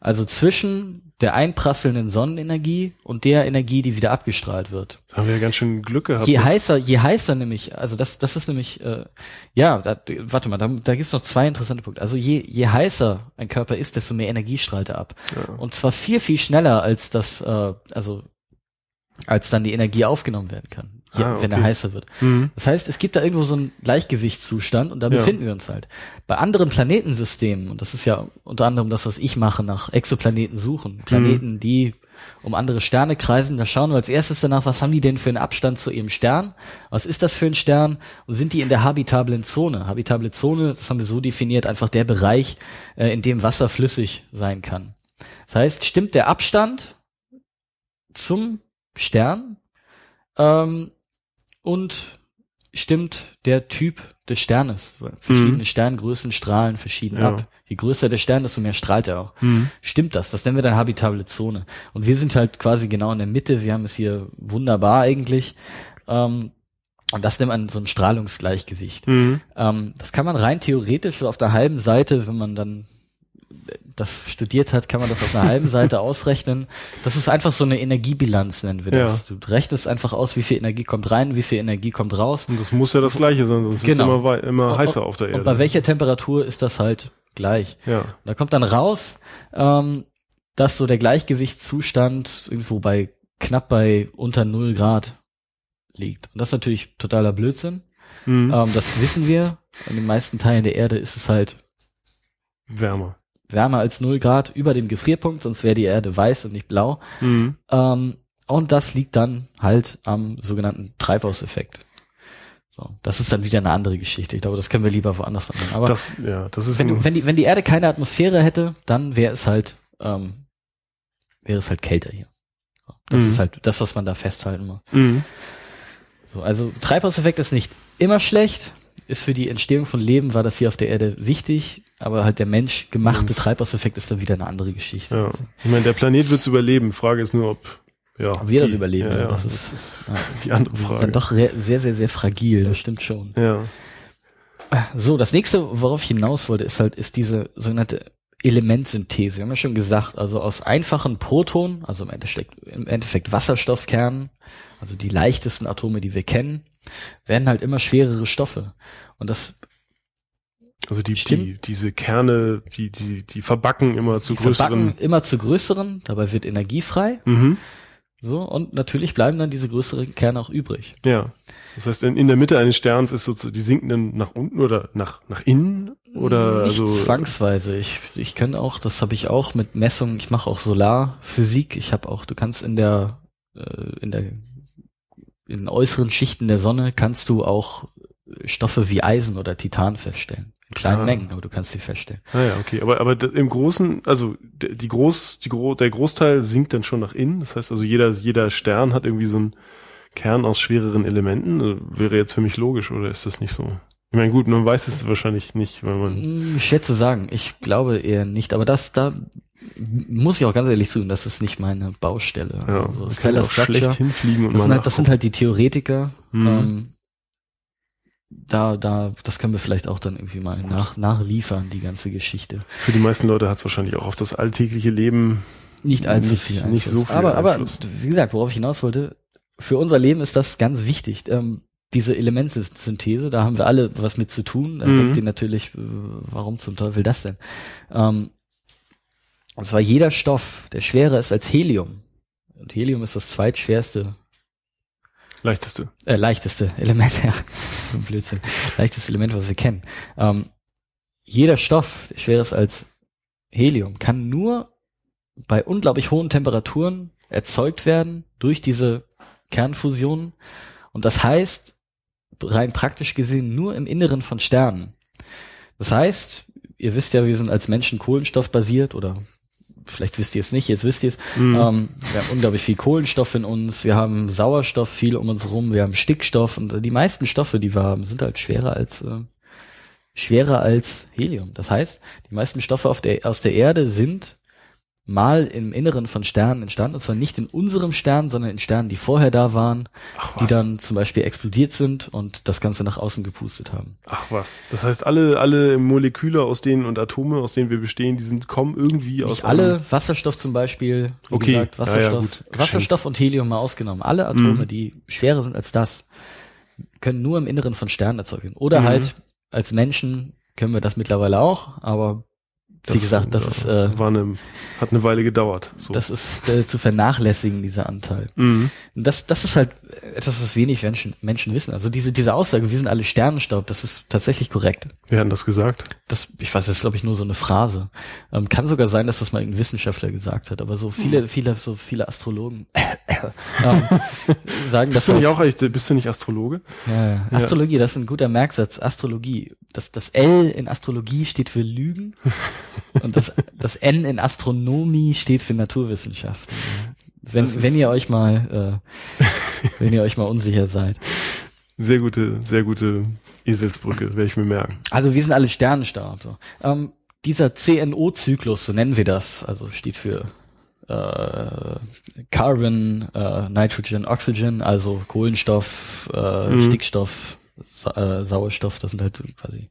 Also zwischen der einprasselnden Sonnenenergie und der Energie, die wieder abgestrahlt wird. Da haben wir ja ganz schön Glück gehabt. Je heißer, je heißer nämlich, also das, das ist nämlich, äh, ja, da, warte mal, da, da gibt's noch zwei interessante Punkte. Also je, je heißer ein Körper ist, desto mehr Energie strahlt er ab. Ja. Und zwar viel, viel schneller, als das, äh, also als dann die Energie aufgenommen werden kann, je, Ah, wenn er okay. heißer wird. Mhm. Das heißt, es gibt da irgendwo so einen Gleichgewichtszustand und da Ja. befinden wir uns halt. Bei anderen Planetensystemen, und das ist ja unter anderem das, was ich mache, nach Exoplaneten suchen, Planeten, die um andere Sterne kreisen, da schauen wir als erstes danach, was haben die denn für einen Abstand zu ihrem Stern? Was ist das für ein Stern? Und sind die in der habitablen Zone? Habitable Zone, das haben wir so definiert, einfach der Bereich, äh, in dem Wasser flüssig sein kann. Das heißt, stimmt der Abstand zum Stern ähm, und stimmt der Typ des Sternes. Verschiedene Mhm. Sterngrößen strahlen verschieden Ja. ab. Je größer der Stern, desto mehr strahlt er auch. Mhm. Stimmt das? Das nennen wir dann habitable Zone. Und wir sind halt quasi genau in der Mitte. Wir haben es hier wunderbar eigentlich. Ähm, und das nennt man so ein Strahlungsgleichgewicht. Mhm. Ähm, das kann man rein theoretisch so auf der halben Seite, wenn man dann das studiert hat, kann man das auf einer halben Seite ausrechnen. Das ist einfach so eine Energiebilanz, nennen wir das. Du rechnest einfach aus, wie viel Energie kommt rein, wie viel Energie kommt raus. Und das muss ja das Gleiche sein, sonst Genau. immer, wei- immer Und- heißer auf der Erde. Und bei welcher Temperatur ist das halt gleich? Ja. Da kommt dann raus, ähm, dass so der Gleichgewichtszustand irgendwo bei knapp bei unter null Grad liegt. Und das ist natürlich totaler Blödsinn. Mhm. Ähm, das wissen wir. In den meisten Teilen der Erde ist es halt Wärmer. Wärmer als null Grad über dem Gefrierpunkt, sonst wäre die Erde weiß und nicht blau. Mhm. Ähm, und das liegt dann halt am sogenannten Treibhauseffekt. So, das ist dann wieder eine andere Geschichte. Ich glaube, das können wir lieber woanders annehmen. Aber Das, ja, das ist wenn, wenn, die, wenn die Erde keine Atmosphäre hätte, dann wäre es halt, ähm, wäre es halt kälter hier. So, Das Mhm. ist halt das, was man da festhalten muss. Mhm. So, also Treibhauseffekt ist nicht immer schlecht. Ist für die Entstehung von Leben war das hier auf der Erde wichtig, aber halt der menschgemachte Mhm. Treibhauseffekt ist dann wieder eine andere Geschichte. Ja. Ich meine, der Planet wird's überleben. Frage ist nur, ob ja, Ob wir das die- überleben, Ja, ja, ja, das das, ist- ist, Ja. die andere Frage. Dann doch sehr, sehr, sehr fragil, das stimmt schon. ja. So, das nächste, worauf ich hinaus wollte, ist halt, ist diese sogenannte Elementsynthese. Wir haben ja schon gesagt, also aus einfachen Protonen, also im Endeffekt, im Endeffekt Wasserstoffkernen, also die leichtesten Atome, die wir kennen, werden halt immer schwerere Stoffe. Und das Also die, die, diese Kerne, die, die, die verbacken immer zu die verbacken größeren. immer zu größeren, dabei wird Energie frei. Mhm. So, und natürlich bleiben dann diese größeren Kerne auch übrig. Ja. Das heißt, in, in der Mitte eines Sterns ist so, die sinken dann nach unten oder nach, nach innen oder Nicht also. zwangsweise. Ich, ich kann auch, das habe ich auch mit Messungen, ich mache auch Solarphysik. Ich habe auch, du kannst in der, äh, in der, in äußeren Schichten der Sonne kannst du auch Stoffe wie Eisen oder Titan feststellen. In kleinen Ah. Mengen, aber du kannst sie feststellen. Ah ja, okay. Aber, aber im Großen, also die Groß, die Gro der Großteil sinkt dann schon nach innen. Das heißt also, jeder, jeder Stern hat irgendwie so einen Kern aus schwereren Elementen. Also, wäre jetzt für mich logisch, oder ist das nicht so? Ich meine, gut, man weiß es wahrscheinlich nicht, weil man. Ich schätze sagen, ich glaube eher nicht, aber das, da muss ich auch ganz ehrlich zugeben, das ist nicht meine Baustelle. Ja, Also so man kann auch schlecht Structure, hinfliegen und das sind, halt, das sind halt die Theoretiker, Mhm. ähm, da, da, das können wir vielleicht auch dann irgendwie mal nach, nachliefern, die ganze Geschichte. Für die meisten Leute hat es wahrscheinlich auch auf das alltägliche Leben Nicht allzu Nicht- viel nicht Einfluss. so viel aber, aber Einfluss. wie gesagt, worauf ich hinaus wollte, für unser Leben ist das ganz wichtig. Ähm, diese Elementsynthese, da haben wir alle was mit zu tun. Da Mhm. denkt ihr natürlich, äh, warum zum Teufel das denn? Ähm, und zwar jeder Stoff, der schwerer ist als Helium. Und Helium ist das zweitschwerste leichteste. äh, leichteste Element, ja, Blödsinn, leichteste Element, was wir kennen. Ähm, jeder Stoff, der schwerer ist als Helium, kann nur bei unglaublich hohen Temperaturen erzeugt werden durch diese Kernfusion. Und das heißt, rein praktisch gesehen, nur im Inneren von Sternen. Das heißt, ihr wisst ja, wir sind als Menschen kohlenstoffbasiert oder vielleicht wisst ihr es nicht, jetzt wisst ihr es. Mhm. Ähm, wir haben unglaublich viel Kohlenstoff in uns, wir haben Sauerstoff viel um uns rum, wir haben Stickstoff und äh, die meisten Stoffe, die wir haben, sind halt schwerer als äh, schwerer als Helium. Das heißt, die meisten Stoffe auf der, aus der Erde sind mal im Inneren von Sternen entstanden, und zwar nicht in unserem Stern, sondern in Sternen, die vorher da waren, Ach die dann zum Beispiel explodiert sind und das Ganze nach außen gepustet haben. Ach was. Das heißt, alle, alle Moleküle aus denen und Atome, aus denen wir bestehen, die sind, kommen irgendwie aus Nicht alle, Wasserstoff zum Beispiel, wie Okay, gesagt, ja, ja, Wasserstoff, gut, Wasserstoff und Helium mal ausgenommen. Alle Atome, Mhm. die schwerer sind als das, können nur im Inneren von Sternen erzeugen. Oder Mhm. halt als Menschen können wir das mittlerweile auch, aber wie gesagt, das ist, äh, war eine, hat eine Weile gedauert. So. das ist äh, zu vernachlässigen, dieser Anteil. mhm. Das, das ist halt etwas, was wenig Menschen, Menschen wissen. Also diese, diese Aussage, wir sind alle Sternenstaub, das ist tatsächlich korrekt. Wer hat das gesagt? Das, ich weiß, das ist glaube ich nur so eine Phrase. Ähm, kann sogar sein, dass das mal ein Wissenschaftler gesagt hat, aber so Hm. viele, viele, so viele Astrologen ähm, sagen, dass Bist du nicht auch bist du nicht Astrologe? ja, ja. Astrologie, das ist ein guter Merksatz. Astrologie. Das, das L in Astrologie steht für Lügen und das, das N in Astronomie steht für Naturwissenschaften. Wenn, wenn ihr euch mal, äh, wenn ihr euch mal unsicher seid. Sehr gute, sehr gute Eselsbrücke, werde ich mir merken. Also wir sind alle Sternenstaub. So. Ähm, dieser CNO-Zyklus, so nennen wir das, also steht für äh, Carbon, äh, Nitrogen, Oxygen, also Kohlenstoff, äh, Mhm. Stickstoff, äh, Sauerstoff, das sind halt quasi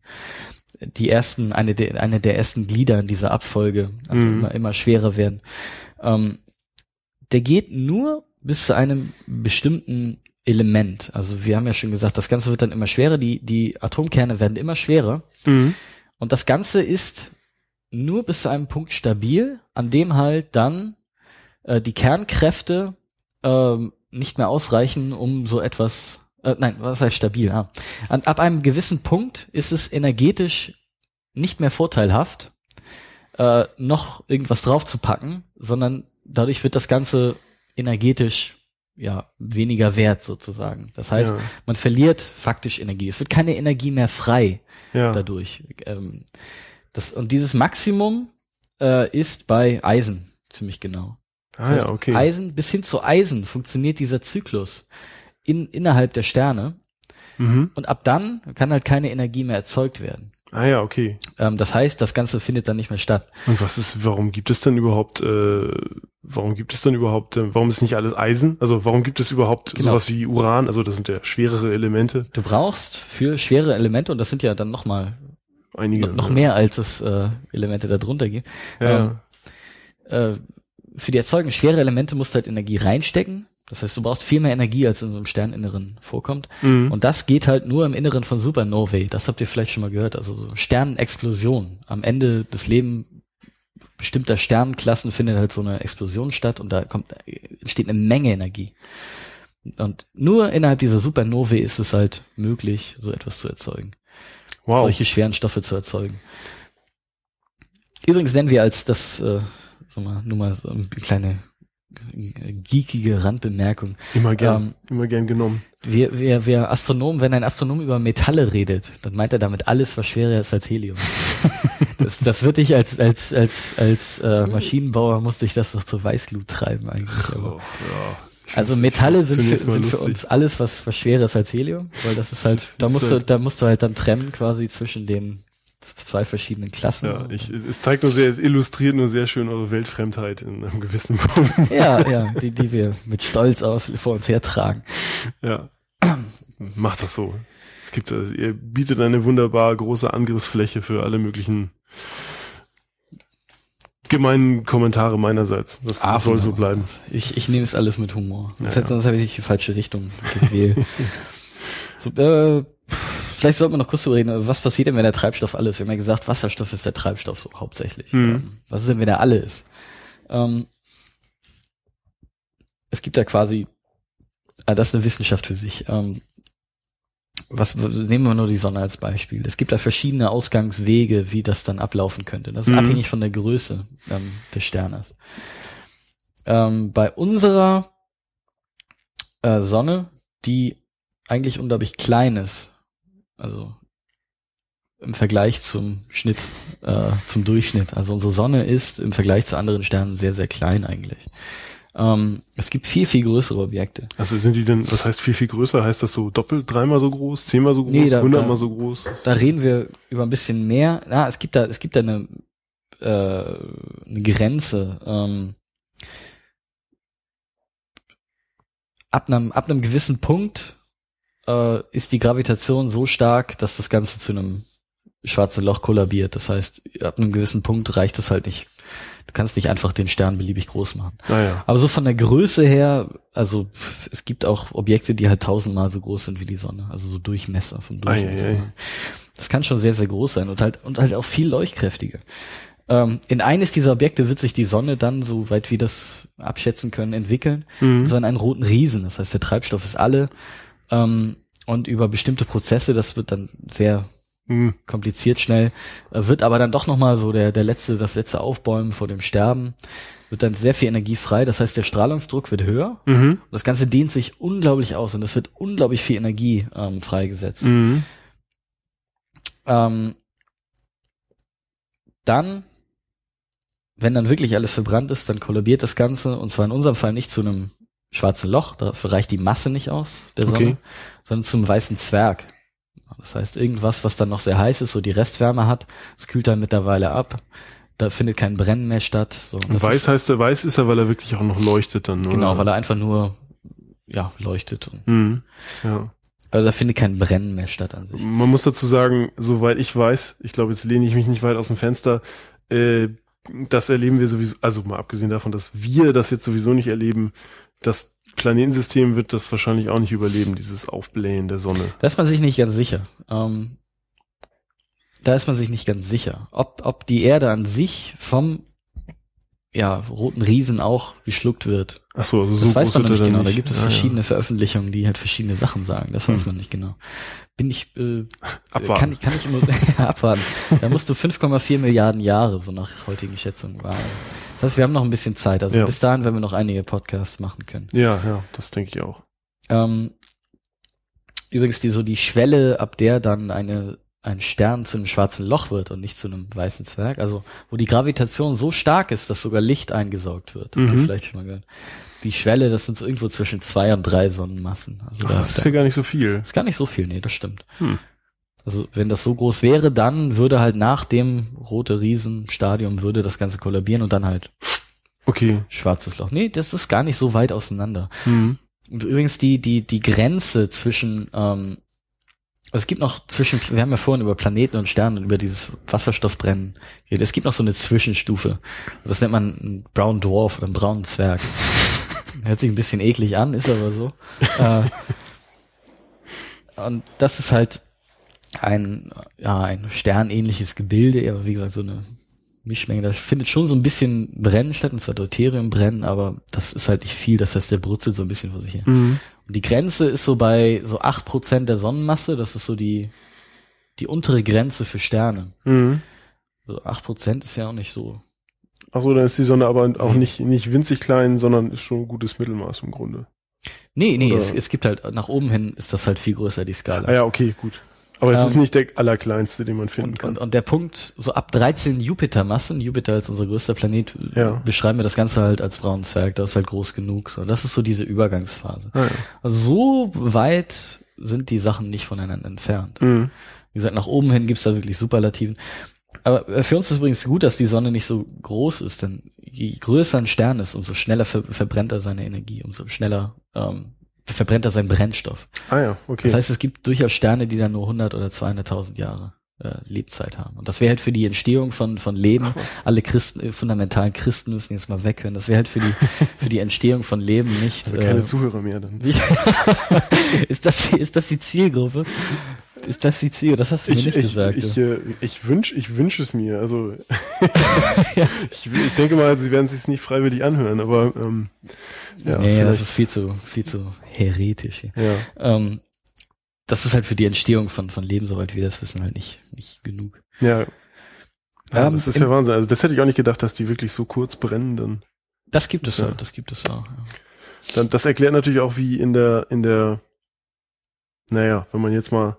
die ersten, eine der, eine der ersten Glieder in dieser Abfolge, also Mhm. immer, immer schwerer werden. Ähm, der geht nur bis zu einem bestimmten Element. Also wir haben ja schon gesagt, das Ganze wird dann immer schwerer, die, die Atomkerne werden immer schwerer. Mhm. Und das Ganze ist nur bis zu einem Punkt stabil, an dem halt dann äh, die Kernkräfte ähm, nicht mehr ausreichen, um so etwas, äh, nein, was heißt stabil? Ah. An, ab einem gewissen Punkt ist es energetisch nicht mehr vorteilhaft, äh, noch irgendwas draufzupacken, sondern dadurch wird das Ganze energetisch ja weniger wert sozusagen. Das heißt, ja. man verliert faktisch Energie. Es wird keine Energie mehr frei ja. dadurch. Ähm, das, und dieses Maximum äh, ist bei Eisen ziemlich genau. Das Ah heißt, ja, okay. Eisen, bis hin zu Eisen funktioniert dieser Zyklus in, innerhalb der Sterne Mhm. und ab dann kann halt keine Energie mehr erzeugt werden. Ah ja, okay. Ähm, das heißt, das Ganze findet dann nicht mehr statt. Und was ist, warum gibt es denn überhaupt, äh, warum gibt es denn überhaupt, äh, warum ist nicht alles Eisen? Also warum gibt es überhaupt Genau. sowas wie Uran? Also das sind ja schwerere Elemente. Du brauchst für schwere Elemente, und das sind ja dann nochmal Einige. noch, noch mehr als es äh, Elemente da drunter gibt, Ja. äh, für die Erzeugung schwerer Elemente musst du halt Energie reinstecken. Das heißt, du brauchst viel mehr Energie, als in so einem Sterninneren vorkommt. Mhm. Und das geht halt nur im Inneren von Supernovae. Das habt ihr vielleicht schon mal gehört. Also so Sternenexplosion. Am Ende des Lebens bestimmter Sternenklassen findet halt so eine Explosion statt und da kommt, entsteht eine Menge Energie. Und nur innerhalb dieser Supernovae ist es halt möglich, so etwas zu erzeugen. wow. Solche schweren Stoffe zu erzeugen. Übrigens nennen wir als das, äh, so mal, nur mal so eine kleine geekige Randbemerkung. immer gern, ähm, immer gern genommen. Wir, wir, wir Astronom, wenn ein Astronom über Metalle redet, dann meint er damit alles, was schwerer ist als Helium. das, das wird dich als, als, als, als äh, Maschinenbauer musste ich das doch zur Weißglut treiben eigentlich. Oh, ja. Ich also Metalle ich sind, für, sind für uns alles, was, was schwerer ist als Helium, weil das ist halt, da musst du, halt- da musst du halt dann trennen quasi zwischen den zwei verschiedenen Klassen. Ja, ich, es zeigt nur sehr, es illustriert nur sehr schön eure Weltfremdheit in einem gewissen Punkt. ja, ja, die, die wir mit Stolz aus vor uns hertragen. ja. macht das so. Es gibt, äh, ihr bietet eine wunderbar große Angriffsfläche für alle möglichen gemeinen Kommentare meinerseits. Das Ah, soll so bleiben. Ich, ich nehme es alles mit Humor. Sonst, Ja, sonst habe ich die falsche Richtung gewählt. so, äh, vielleicht sollten wir noch kurz darüber reden, was passiert denn, wenn der Treibstoff alle ist? Wir haben ja gesagt, Wasserstoff ist der Treibstoff so hauptsächlich. Mhm. Was ist denn, wenn er alle ist? Ähm, es gibt ja quasi, ah, das ist eine Wissenschaft für sich. Ähm, was nehmen wir nur die Sonne als Beispiel. Es gibt da verschiedene Ausgangswege, wie das dann ablaufen könnte. Das ist Mhm. abhängig von der Größe ähm, des Sternes. Ähm, bei unserer äh, Sonne, die eigentlich unglaublich klein ist, also im Vergleich zum Schnitt, äh, zum Durchschnitt. Also unsere Sonne ist im Vergleich zu anderen Sternen sehr, sehr klein eigentlich. Ähm, es gibt viel, viel größere Objekte. Also sind die denn, was heißt viel, viel größer? Heißt das so doppelt, dreimal so groß, zehnmal so groß, Nee, da- hundertmal da- so groß? da reden wir über ein bisschen mehr. Na, es gibt da, es gibt da eine, äh, eine Grenze. Ähm, ab einem, ab einem gewissen Punkt äh, ist die Gravitation so stark, dass das Ganze zu einem schwarzen Loch kollabiert. Das heißt, ab einem gewissen Punkt reicht es halt nicht. Du kannst nicht einfach den Stern beliebig groß machen. Naja. Aber so von der Größe her, also es gibt auch Objekte, die halt tausendmal so groß sind wie die Sonne, also so Durchmesser vom Durchmesser. Ei, ei, ei. Das kann schon sehr, sehr groß sein und halt und halt auch viel leuchtkräftiger. Ähm, in eines dieser Objekte wird sich die Sonne dann, soweit wir das abschätzen können, entwickeln, Mhm. so in einen roten Riesen. Das heißt, der Treibstoff ist alle ähm, und über bestimmte Prozesse, das wird dann sehr Mhm. kompliziert schnell, äh, wird aber dann doch nochmal so der, der letzte, das letzte Aufbäumen vor dem Sterben, wird dann sehr viel Energie frei. Das heißt, der Strahlungsdruck wird höher. Mhm. Und das Ganze dehnt sich unglaublich aus und es wird unglaublich viel Energie ähm, freigesetzt. Mhm. Ähm, dann, wenn dann wirklich alles verbrannt ist, dann kollabiert das Ganze und zwar in unserem Fall nicht zu einem schwarzen Loch, dafür reicht die Masse nicht aus der Sonne, Okay. sondern zum weißen Zwerg. Das heißt, irgendwas, was dann noch sehr heiß ist, so die Restwärme hat, es kühlt dann mittlerweile ab, da findet kein Brennen mehr statt. So, Und weiß ist, heißt er, weiß ist er, weil er wirklich auch noch leuchtet dann, oder? Genau, weil er einfach nur ja, leuchtet. Mhm. Ja. also da findet kein Brennen mehr statt an sich. Man muss dazu sagen, soweit ich weiß, ich glaube, jetzt lehne ich mich nicht weit aus dem Fenster, äh, das erleben wir sowieso, also mal abgesehen davon, dass wir das jetzt sowieso nicht erleben, das Planetensystem wird das wahrscheinlich auch nicht überleben, dieses Aufblähen der Sonne. Da ist man sich nicht ganz sicher. Ähm, da ist man sich nicht ganz sicher, ob, ob die Erde an sich vom ja, roten Riesen auch geschluckt wird. Ach so, also so Das weiß man nicht genau. Da gibt es Ah, ja. verschiedene Veröffentlichungen, die halt verschiedene Sachen sagen. Das weiß Hm. man nicht genau. Bin ich, äh, Abwarten. kann kann ich immer abwarten. Da musst du 5,4 Milliarden Jahre, so nach heutigen Schätzungen, warten. Das heißt, wir haben noch ein bisschen Zeit. Also Ja. bis dahin werden wir noch einige Podcasts machen können. Ja, ja, das denke ich auch. Ähm, übrigens die so die Schwelle, ab der dann eine ein Stern zu einem schwarzen Loch wird und nicht zu einem weißen Zwerg, also wo die Gravitation so stark ist, dass sogar Licht eingesaugt wird. Habt ihr Mhm. vielleicht schon mal gehört. Die Schwelle, das sind so irgendwo zwischen zwei und drei Sonnenmassen. Also Ach, da, das ist ja gar nicht so viel. ist gar nicht so viel, nee, das stimmt. Hm. Also wenn das so groß wäre, dann würde halt nach dem rote Riesenstadium würde das Ganze kollabieren und dann halt Okay. schwarzes Loch. Nee, das ist gar nicht so weit auseinander. Mhm. Und übrigens die, die, die Grenze zwischen, ähm, also es gibt noch zwischen, wir haben ja vorhin über Planeten und Sterne und über dieses Wasserstoffbrennen geredet. Es gibt noch so eine Zwischenstufe. Das nennt man einen Brown Dwarf oder einen braunen Zwerg. Hört sich ein bisschen eklig an, ist aber so. äh, und das ist halt ein, ja, ein sternähnliches Gebilde, aber wie gesagt, so eine Mischmenge. Da findet schon so ein bisschen Brennen statt, und zwar Deuteriumbrennen, aber das ist halt nicht viel, das heißt, der brutzelt so ein bisschen vor sich hin. Mhm. Und die Grenze ist so bei so acht Prozent der Sonnenmasse, das ist so die, die untere Grenze für Sterne. Mhm. So acht Prozent ist ja auch nicht so. Ach so, dann ist die Sonne aber auch Mhm. nicht, nicht winzig klein, sondern ist schon ein gutes Mittelmaß im Grunde. Nee, nee, Oder- es, es gibt halt, nach oben hin ist das halt viel größer, die Skala. Ah ja, okay, gut. Aber es Ähm, ist nicht der allerkleinste, den man finden Und, kann. und, und der Punkt, so ab 13 Jupitermassen, Jupiter als unser größter Planet, Ja. beschreiben wir das Ganze halt als braunen Zwerg, das ist halt groß genug. So, das ist so diese Übergangsphase. ah, ja. Also so weit sind die Sachen nicht voneinander entfernt. Mhm. Wie gesagt, nach oben hin gibt's da wirklich Superlativen. Aber äh, für uns ist übrigens gut, dass die Sonne nicht so groß ist, denn je größer ein Stern ist, umso schneller ver verbrennt er seine Energie, umso schneller ähm, verbrennt er seinen Brennstoff. Ah ja, okay. Das heißt, es gibt durchaus Sterne, die dann nur 100 oder 200.000 Jahre äh, Lebzeit haben. Und das wäre halt für die Entstehung von von Leben. Ach, alle Christen, äh, fundamentalen Christen müssen jetzt mal weghören. Das wäre halt für die für die Entstehung von Leben nicht. Also keine äh, Zuhörer mehr dann. ist das ist das die Zielgruppe? Ist das die Ziel? Das hast du mir Ich, nicht ich, gesagt. ich, du. äh, ich wünsch, ich wünsch es mir. Also ich, ich denke mal, sie werden es sich nicht freiwillig anhören, aber ähm, ja, nee, das ist viel zu viel zu heretisch hier. ja. Ähm, das ist halt für die Entstehung von von Leben, soweit wir das wissen, halt nicht nicht genug. Ja. Ja, Ähm, das ist ja Wahnsinn. Also das hätte ich auch nicht gedacht, dass die wirklich so kurz brennen. Dann, Das gibt es Ja. ja, das gibt es auch. Ja. dann das erklärt natürlich auch, wie in der in der, naja, wenn man jetzt mal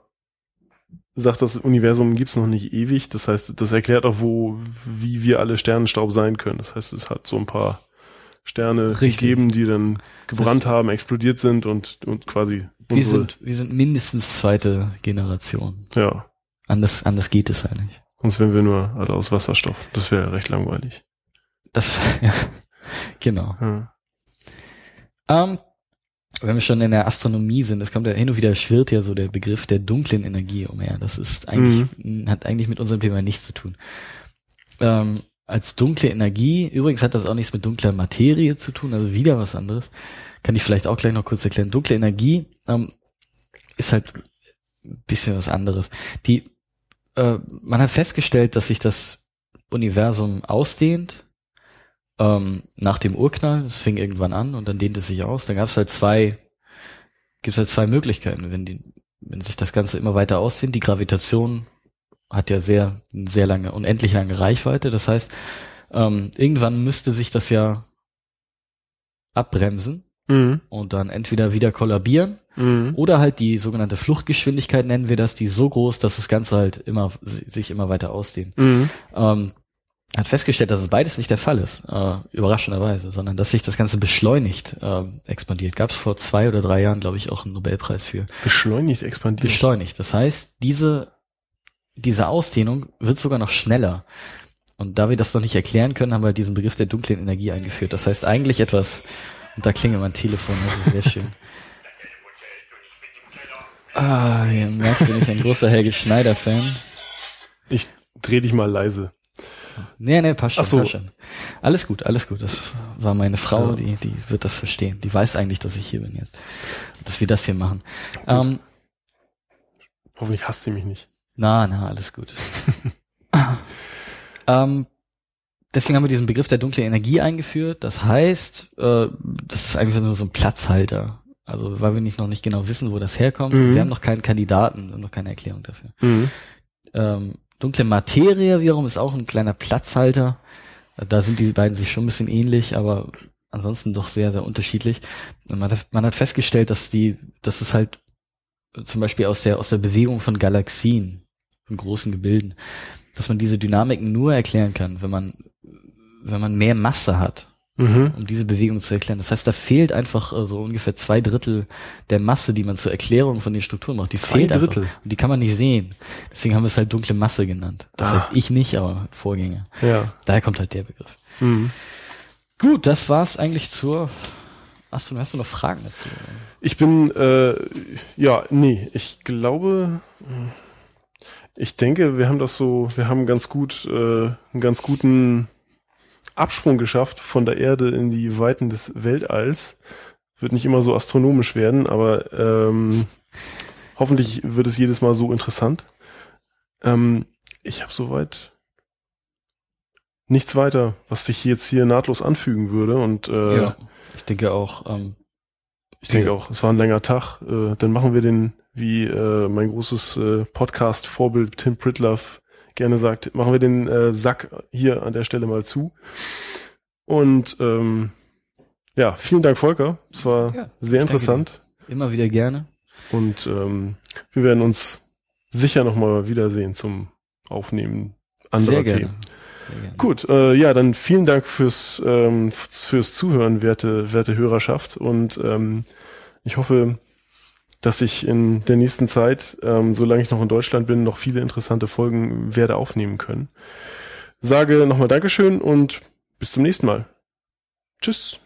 sagt, das Universum gibt's noch nicht ewig. Das heißt, das erklärt auch, wo wie wir alle Sternenstaub sein können. Das heißt, es hat so ein paar Sterne Richtig. gegeben, die dann gebrannt haben, explodiert sind und und quasi Wir sind wir sind mindestens zweite Generation. ja. Anders anders geht es halt nicht. Sonst wären wir nur alle aus Wasserstoff. Das wäre recht langweilig. Das ja, genau. Ja. Ähm, wenn wir schon in der Astronomie sind, es kommt ja hin und wieder schwirrt ja so der Begriff der dunklen Energie umher. Das ist eigentlich, hat eigentlich mit unserem Thema nichts zu tun. Ähm, als dunkle Energie, übrigens hat das auch nichts mit dunkler Materie zu tun, also wieder was anderes. Kann ich vielleicht auch gleich noch kurz erklären. Dunkle Energie ähm, ist halt ein bisschen was anderes. Die, äh, man hat festgestellt, dass sich das Universum ausdehnt ähm, nach dem Urknall. Es fing irgendwann an und dann dehnt es sich aus. Dann gab es halt zwei, gibt es halt zwei Möglichkeiten, wenn die, wenn sich das Ganze immer weiter ausdehnt. Die Gravitation hat ja sehr, sehr lange, unendlich lange Reichweite. Das heißt, ähm, irgendwann müsste sich das ja abbremsen Mhm. und dann entweder wieder kollabieren Mhm. oder halt die sogenannte Fluchtgeschwindigkeit nennen wir das, die ist so groß, dass das Ganze halt immer sich immer weiter ausdehnt. Mhm. Ähm, hat festgestellt, dass es beides nicht der Fall ist, äh, überraschenderweise, sondern dass sich das Ganze beschleunigt äh, expandiert. Gab es vor zwei oder drei Jahren, glaube ich, auch einen Nobelpreis für. Beschleunigt expandiert. Beschleunigt. Das heißt, diese diese Ausdehnung wird sogar noch schneller. Und da wir das noch nicht erklären können, haben wir diesen Begriff der dunklen Energie eingeführt. Das heißt eigentlich etwas, und da klingelt mein Telefon, das ist sehr schön. Ah, ihr merkt, bin ich ein großer Helge Schneider-Fan. ich dreh dich mal leise. Nee, nee, passt schon, Ach so. passt schon. Alles gut, alles gut. Das war meine Frau, Ja. die, die wird das verstehen. Die weiß eigentlich, dass ich hier bin jetzt. Dass wir das hier machen. Ähm, Hoffentlich hasst sie mich nicht. na, na, alles gut. ähm, deswegen haben wir diesen Begriff der dunklen Energie eingeführt. Das heißt, äh, das ist einfach nur so ein Platzhalter. Also, weil wir nicht noch nicht genau wissen, wo das herkommt. Mhm. Wir haben noch keinen Kandidaten, wir haben noch keine Erklärung dafür. Mhm. Ähm, dunkle Materie wiederum ist auch ein kleiner Platzhalter. Da sind die beiden sich schon ein bisschen ähnlich, aber ansonsten doch sehr, sehr unterschiedlich. Und man hat, man hat festgestellt, dass die, dass es halt zum Beispiel aus der, aus der Bewegung von Galaxien, von großen Gebilden, dass man diese Dynamiken nur erklären kann, wenn man, wenn man mehr Masse hat Mhm. um diese Bewegung zu erklären. Das heißt, da fehlt einfach äh, so ungefähr zwei Drittel der Masse, die man zur Erklärung von den Strukturen braucht. Die Zwei fehlt Drittel? einfach. Und die kann man nicht sehen. Deswegen haben wir es halt dunkle Masse genannt. Das Ah. heißt, ich nicht, aber Vorgänger. Ja. Daher kommt halt der Begriff. Mhm. Gut, das war's eigentlich zur Astronomie. Hast du noch Fragen dazu? Ich bin, äh, ja, nee, ich glaube, ich denke, wir haben das so, wir haben ganz gut, äh, einen ganz guten Absprung geschafft von der Erde in die Weiten des Weltalls. Wird nicht immer so astronomisch werden, aber ähm, hoffentlich wird es jedes Mal so interessant. Ähm, ich habe soweit nichts weiter, was sich jetzt hier nahtlos anfügen würde und äh, ja. Ich denke auch, ähm, ich denke Ja. auch, es war ein langer Tag. Äh, dann machen wir den, wie äh, mein großes äh, Podcast-Vorbild Tim Pritloff gerne sagt, machen wir den äh, Sack hier an der Stelle mal zu. Und ähm, ja, vielen Dank, Volker. Es war Ja, sehr ich danke interessant. immer wieder gerne. Und ähm, wir werden uns sicher nochmal wiedersehen zum Aufnehmen anderer Sehr gerne. Themen. Sehr gerne. Gut, äh, ja, dann vielen Dank fürs, ähm, fürs Zuhören, werte, werte Hörerschaft. Und ähm, ich hoffe, dass ich in der nächsten Zeit, ähm, solange ich noch in Deutschland bin, noch viele interessante Folgen werde aufnehmen können. Sage nochmal Dankeschön und bis zum nächsten Mal. Tschüss.